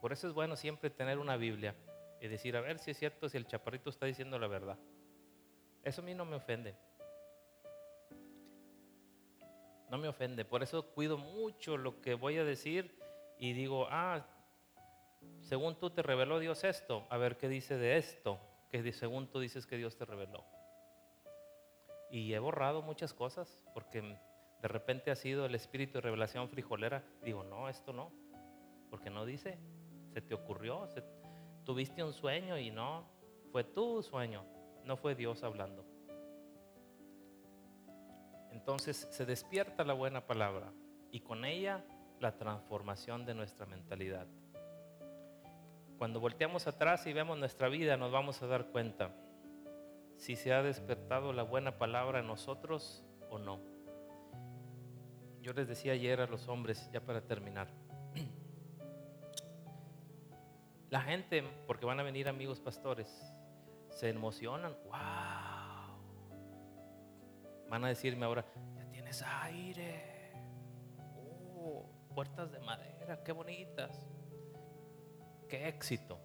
Por eso es bueno siempre tener una Biblia y decir, a ver si es cierto, si el chaparrito está diciendo la verdad. Eso a mí no me ofende. No me ofende. Por eso cuido mucho lo que voy a decir y digo, ah, según tú te reveló Dios esto, a ver qué dice de esto, que según tú dices que Dios te reveló. Y he borrado muchas cosas porque de repente ha sido el espíritu de revelación frijolera. Digo, no, esto no, porque no dice, se te ocurrió, tuviste un sueño y no, fue tu sueño, no fue Dios hablando. Entonces se despierta la buena palabra y con ella la transformación de nuestra mentalidad. Cuando volteamos atrás y vemos nuestra vida nos vamos a dar cuenta si se ha despertado la buena palabra en nosotros o no. Yo les decía ayer a los hombres, ya para terminar, la gente, porque van a venir amigos pastores, se emocionan, wow. Van a decirme ahora, ya tienes aire, oh, puertas de madera, qué bonitas, qué éxito.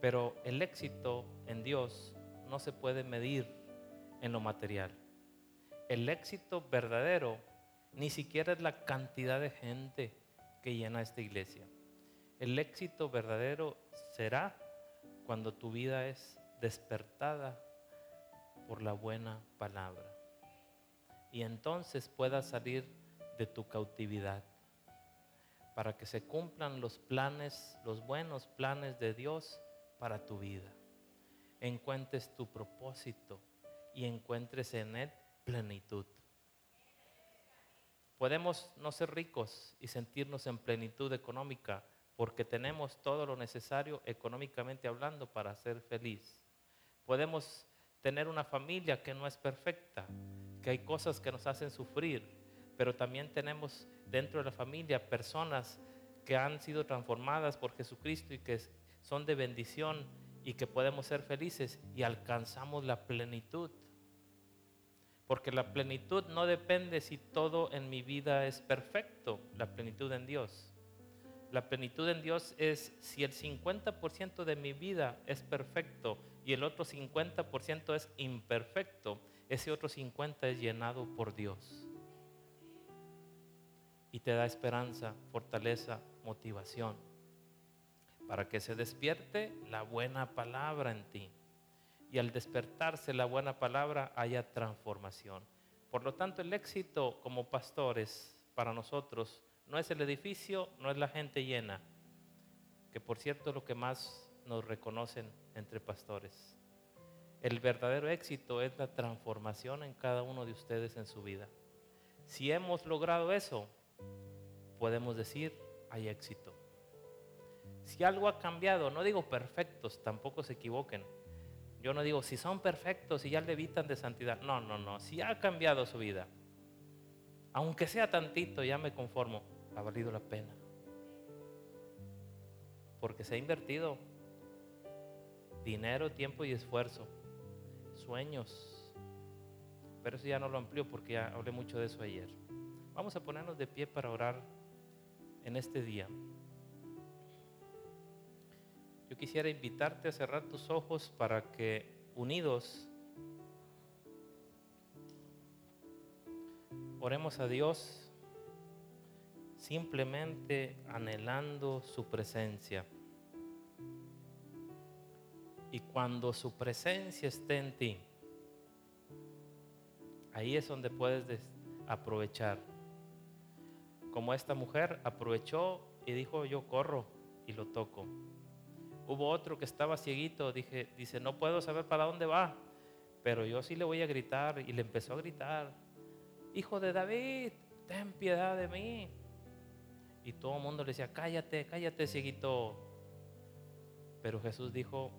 Pero el éxito en Dios no se puede medir en lo material. El éxito verdadero ni siquiera es la cantidad de gente que llena esta iglesia. El éxito verdadero será cuando tu vida es despertada por la buena palabra. Y entonces puedas salir de tu cautividad para que se cumplan los planes, los buenos planes de Dios para tu vida. Encuentres tu propósito y encuentres en él plenitud. Podemos no ser ricos y sentirnos en plenitud económica porque tenemos todo lo necesario económicamente hablando para ser feliz. Podemos tener una familia que no es perfecta, que hay cosas que nos hacen sufrir, pero también tenemos dentro de la familia personas que han sido transformadas por Jesucristo y que son de bendición y que podemos ser felices y alcanzamos la plenitud. Porque la plenitud no depende si todo en mi vida es perfecto, la plenitud en Dios. La plenitud en Dios es si el 50% de mi vida es perfecto y el otro 50% es imperfecto, ese otro 50% es llenado por Dios. Y te da esperanza, fortaleza, motivación para que se despierte la buena palabra en ti. Y al despertarse la buena palabra haya transformación. Por lo tanto, el éxito como pastores para nosotros no es el edificio, no es la gente llena, que por cierto es lo que más nos reconocen entre pastores. El verdadero éxito es la transformación en cada uno de ustedes en su vida. Si hemos logrado eso, podemos decir, hay éxito. Si algo ha cambiado, no digo perfectos, tampoco se equivoquen. Yo no digo si son perfectos y ya levitan de santidad. No, no, no. Si ha cambiado su vida, aunque sea tantito, ya me conformo. Ha valido la pena. Porque se ha invertido dinero, tiempo y esfuerzo, sueños. Pero eso ya no lo amplío porque ya hablé mucho de eso ayer. Vamos a ponernos de pie para orar en este día. Yo quisiera invitarte a cerrar tus ojos para que unidos oremos a Dios simplemente anhelando su presencia. Y cuando su presencia esté en ti, ahí es donde puedes aprovechar. Como esta mujer aprovechó y dijo, yo corro y lo toco. Hubo otro que estaba cieguito, dije, dice, no puedo saber para dónde va, pero yo sí le voy a gritar. Y le empezó a gritar, hijo de David, ten piedad de mí. Y todo el mundo le decía, cállate, cállate, cieguito. Pero Jesús dijo,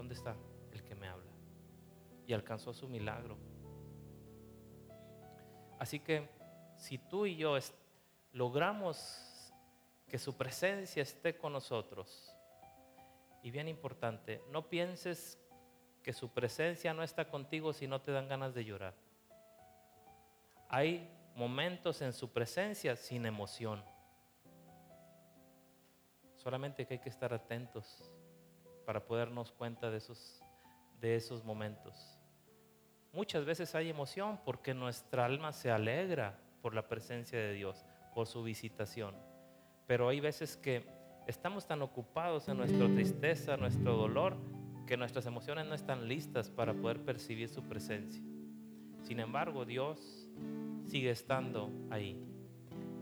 ¿dónde está el que me habla? Y alcanzó su milagro. Así que si tú y yo logramos que su presencia esté con nosotros, y bien importante, no pienses que su presencia no está contigo si no te dan ganas de llorar. Hay momentos en su presencia sin emoción. Solamente que hay que estar atentos para podernos cuenta de esos, de esos momentos. Muchas veces hay emoción porque nuestra alma se alegra por la presencia de Dios, por su visitación. Pero hay veces que estamos tan ocupados en nuestra tristeza, nuestro dolor, que nuestras emociones no están listas para poder percibir su presencia. Sin embargo, Dios sigue estando ahí,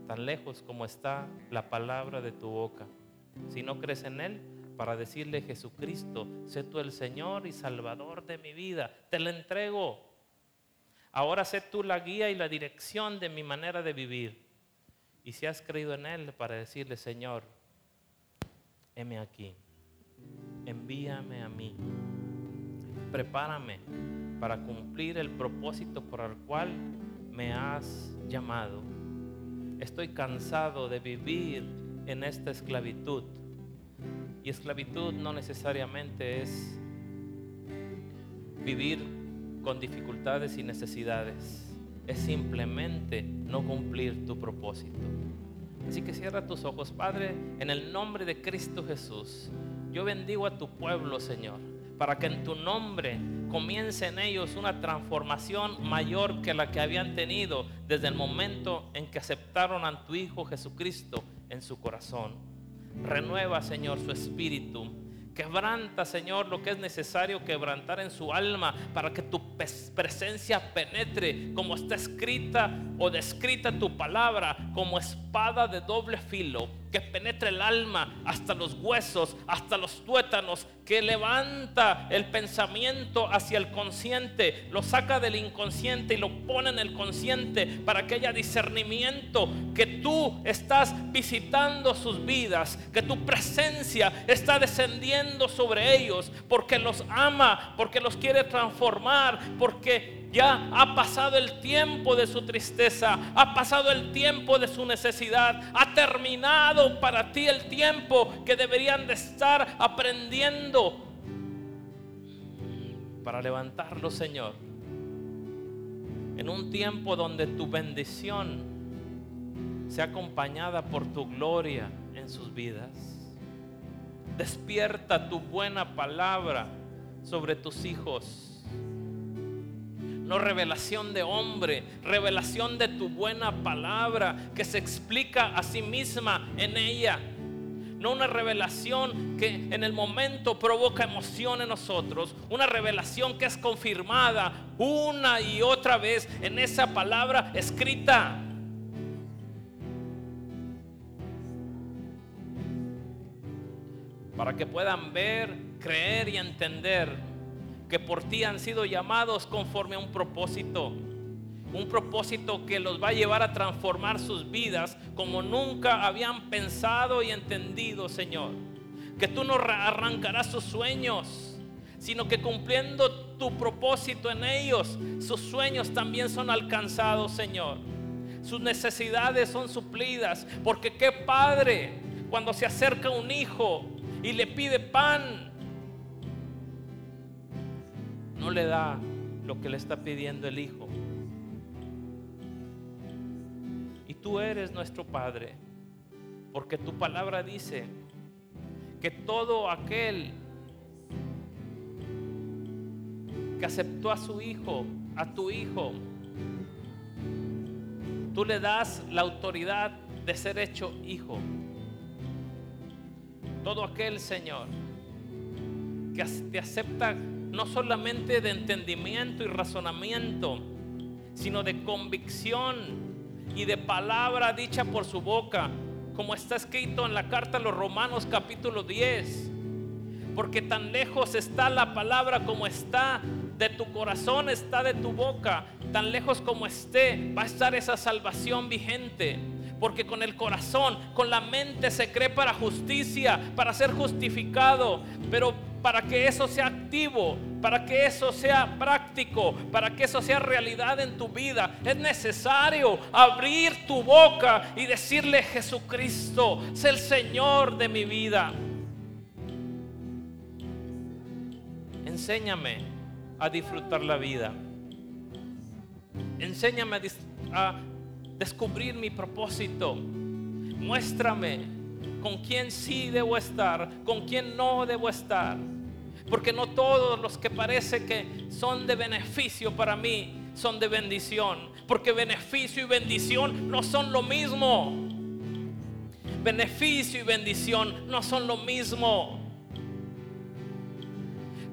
tan lejos como está la palabra de tu boca. Si no crees en Él, para decirle Jesucristo, sé tú el Señor y Salvador de mi vida, te la entrego. Ahora sé tú la guía y la dirección de mi manera de vivir. Y si has creído en Él, para decirle, Señor, heme aquí, envíame a mí, prepárame para cumplir el propósito por el cual me has llamado. Estoy cansado de vivir en esta esclavitud y esclavitud no necesariamente es vivir con dificultades y necesidades. Es simplemente no cumplir tu propósito. Así que cierra tus ojos, Padre, en el nombre de Cristo Jesús. Yo bendigo a tu pueblo, Señor, para que en tu nombre comience en ellos una transformación mayor que la que habían tenido desde el momento en que aceptaron a tu Hijo Jesucristo en su corazón. Renueva, Señor, su espíritu. Quebranta, Señor, lo que es necesario quebrantar en su alma para que tu presencia penetre como está escrita o descrita tu palabra como espada de doble filo que penetre el alma hasta los huesos, hasta los tuétanos, que levanta el pensamiento hacia el consciente, lo saca del inconsciente y lo pone en el consciente para que haya discernimiento, que tú estás visitando sus vidas, que tu presencia está descendiendo sobre ellos, porque los ama, porque los quiere transformar, porque ya ha pasado el tiempo de su tristeza, ha pasado el tiempo de su necesidad, ha terminado para ti el tiempo que deberían de estar aprendiendo para levantarlo, Señor. En un tiempo donde tu bendición sea acompañada por tu gloria en sus vidas. Despierta tu buena palabra sobre tus hijos no revelación de hombre, revelación de tu buena palabra que se explica a sí misma en ella. No una revelación que en el momento provoca emoción en nosotros, una revelación que es confirmada una y otra vez en esa palabra escrita. Para que puedan ver, creer y entender que por ti han sido llamados conforme a un propósito. Un propósito que los va a llevar a transformar sus vidas como nunca habían pensado y entendido, Señor. Que tú no arrancarás sus sueños, sino que cumpliendo tu propósito en ellos, sus sueños también son alcanzados, Señor. Sus necesidades son suplidas, porque qué padre cuando se acerca un hijo y le pide pan no le da lo que le está pidiendo el Hijo. Y tú eres nuestro Padre, porque tu palabra dice que todo aquel que aceptó a su Hijo, a tu Hijo, tú le das la autoridad de ser hecho hijo. Todo aquel, Señor, que te acepta no solamente de entendimiento y razonamiento, sino de convicción y de palabra dicha por su boca, como está escrito en la carta a los Romanos capítulo 10. Porque tan lejos está la palabra como está de tu corazón, está de tu boca, tan lejos como esté, va a estar esa salvación vigente. Porque con el corazón, con la mente se cree para justicia, para ser justificado. Pero para que eso sea activo, para que eso sea práctico, para que eso sea realidad en tu vida, es necesario abrir tu boca y decirle Jesucristo, sé el Señor de mi vida. Enséñame a disfrutar la vida. Enséñame a, descubrir mi propósito. Muéstrame con quién sí debo estar, con quién no debo estar. Porque no todos los que parece que son de beneficio para mí son de bendición. Porque beneficio y bendición no son lo mismo. Beneficio y bendición no son lo mismo.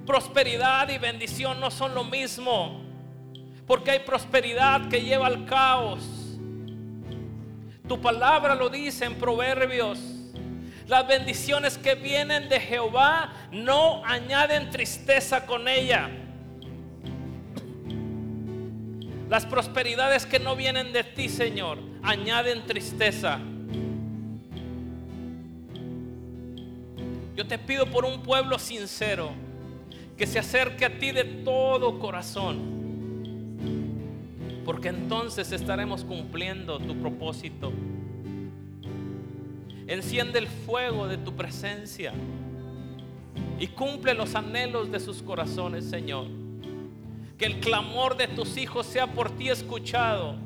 Prosperidad y bendición no son lo mismo. Porque hay prosperidad que lleva al caos. Tu palabra lo dice en Proverbios. Las bendiciones que vienen de Jehová no añaden tristeza con ella. Las prosperidades que no vienen de ti, Señor, añaden tristeza. Yo te pido por un pueblo sincero que se acerque a ti de todo corazón. Porque entonces estaremos cumpliendo tu propósito. Enciende el fuego de tu presencia y cumple los anhelos de sus corazones, Señor. Que el clamor de tus hijos sea por ti escuchado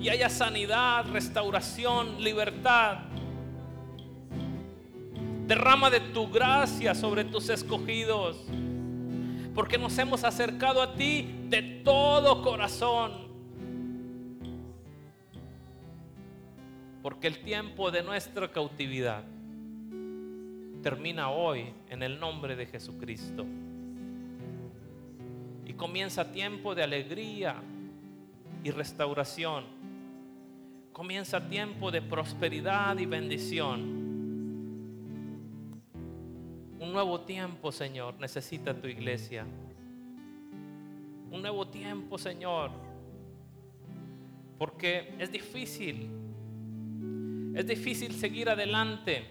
y haya sanidad, restauración, libertad. Derrama de tu gracia sobre tus escogidos, porque nos hemos acercado a ti de todo corazón. Porque el tiempo de nuestra cautividad termina hoy en el nombre de Jesucristo. Y comienza tiempo de alegría y restauración. Comienza tiempo de prosperidad y bendición. Un nuevo tiempo, Señor, necesita tu iglesia. Un nuevo tiempo, Señor. Porque es difícil es difícil seguir adelante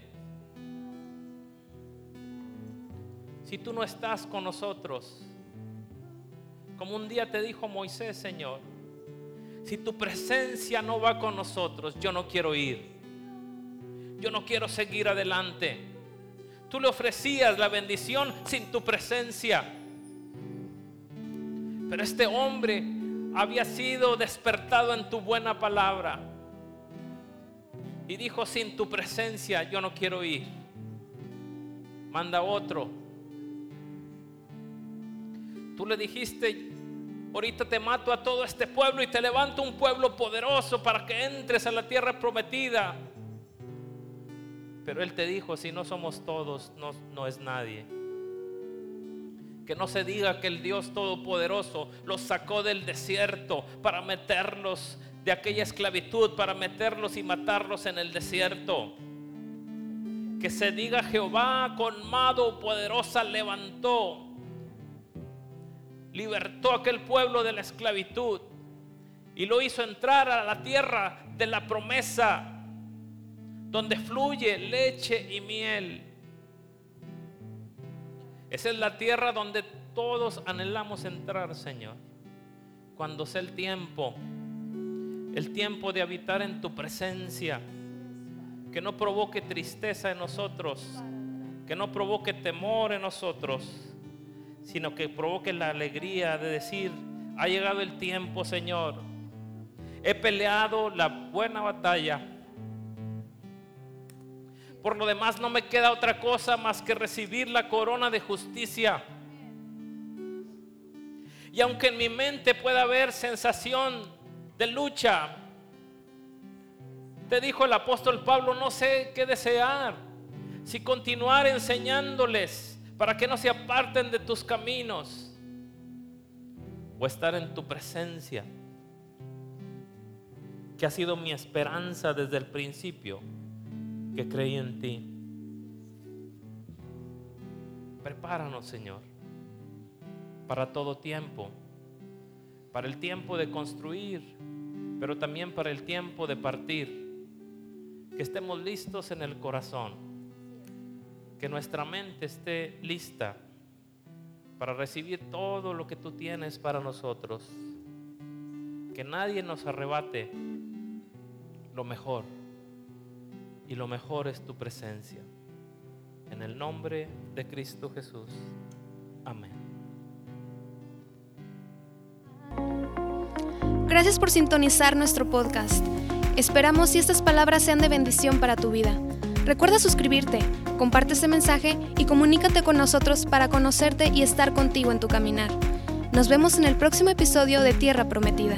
si tú no estás con nosotros. Como un día te dijo Moisés, Señor, si tu presencia no va con nosotros, yo no quiero ir. Yo no quiero seguir adelante. Tú le ofrecías la bendición sin tu presencia. Pero este hombre había sido despertado en tu buena palabra y dijo, sin tu presencia yo no quiero ir. Manda otro. Tú le dijiste, ahorita te mato a todo este pueblo y te levanto un pueblo poderoso para que entres a la tierra prometida. Pero él te dijo, si no somos todos, no, no es nadie. Que no se diga que el Dios Todopoderoso los sacó del desierto para meterlos de aquella esclavitud para meterlos y matarlos en el desierto. Que se diga Jehová con mano poderosa levantó, libertó a aquel pueblo de la esclavitud y lo hizo entrar a la tierra de la promesa, donde fluye leche y miel. Esa es la tierra donde todos anhelamos entrar, Señor, cuando sea el tiempo el tiempo de habitar en tu presencia, que no provoque tristeza en nosotros, que no provoque temor en nosotros, sino que provoque la alegría de decir, ha llegado el tiempo, Señor. He peleado la buena batalla. Por lo demás no me queda otra cosa más que recibir la corona de justicia. Y aunque en mi mente pueda haber sensación de lucha. Te dijo el apóstol Pablo, no sé qué desear, si continuar enseñándoles para que no se aparten de tus caminos o estar en tu presencia, que ha sido mi esperanza desde el principio, que creí en ti. Prepáranos, Señor, para todo tiempo para el tiempo de construir, pero también para el tiempo de partir. Que estemos listos en el corazón, que nuestra mente esté lista para recibir todo lo que tú tienes para nosotros. Que nadie nos arrebate lo mejor. Y lo mejor es tu presencia. En el nombre de Cristo Jesús. Amén. Gracias por sintonizar nuestro podcast. Esperamos si estas palabras sean de bendición para tu vida. Recuerda suscribirte, comparte este mensaje y comunícate con nosotros para conocerte y estar contigo en tu caminar. Nos vemos en el próximo episodio de Tierra Prometida.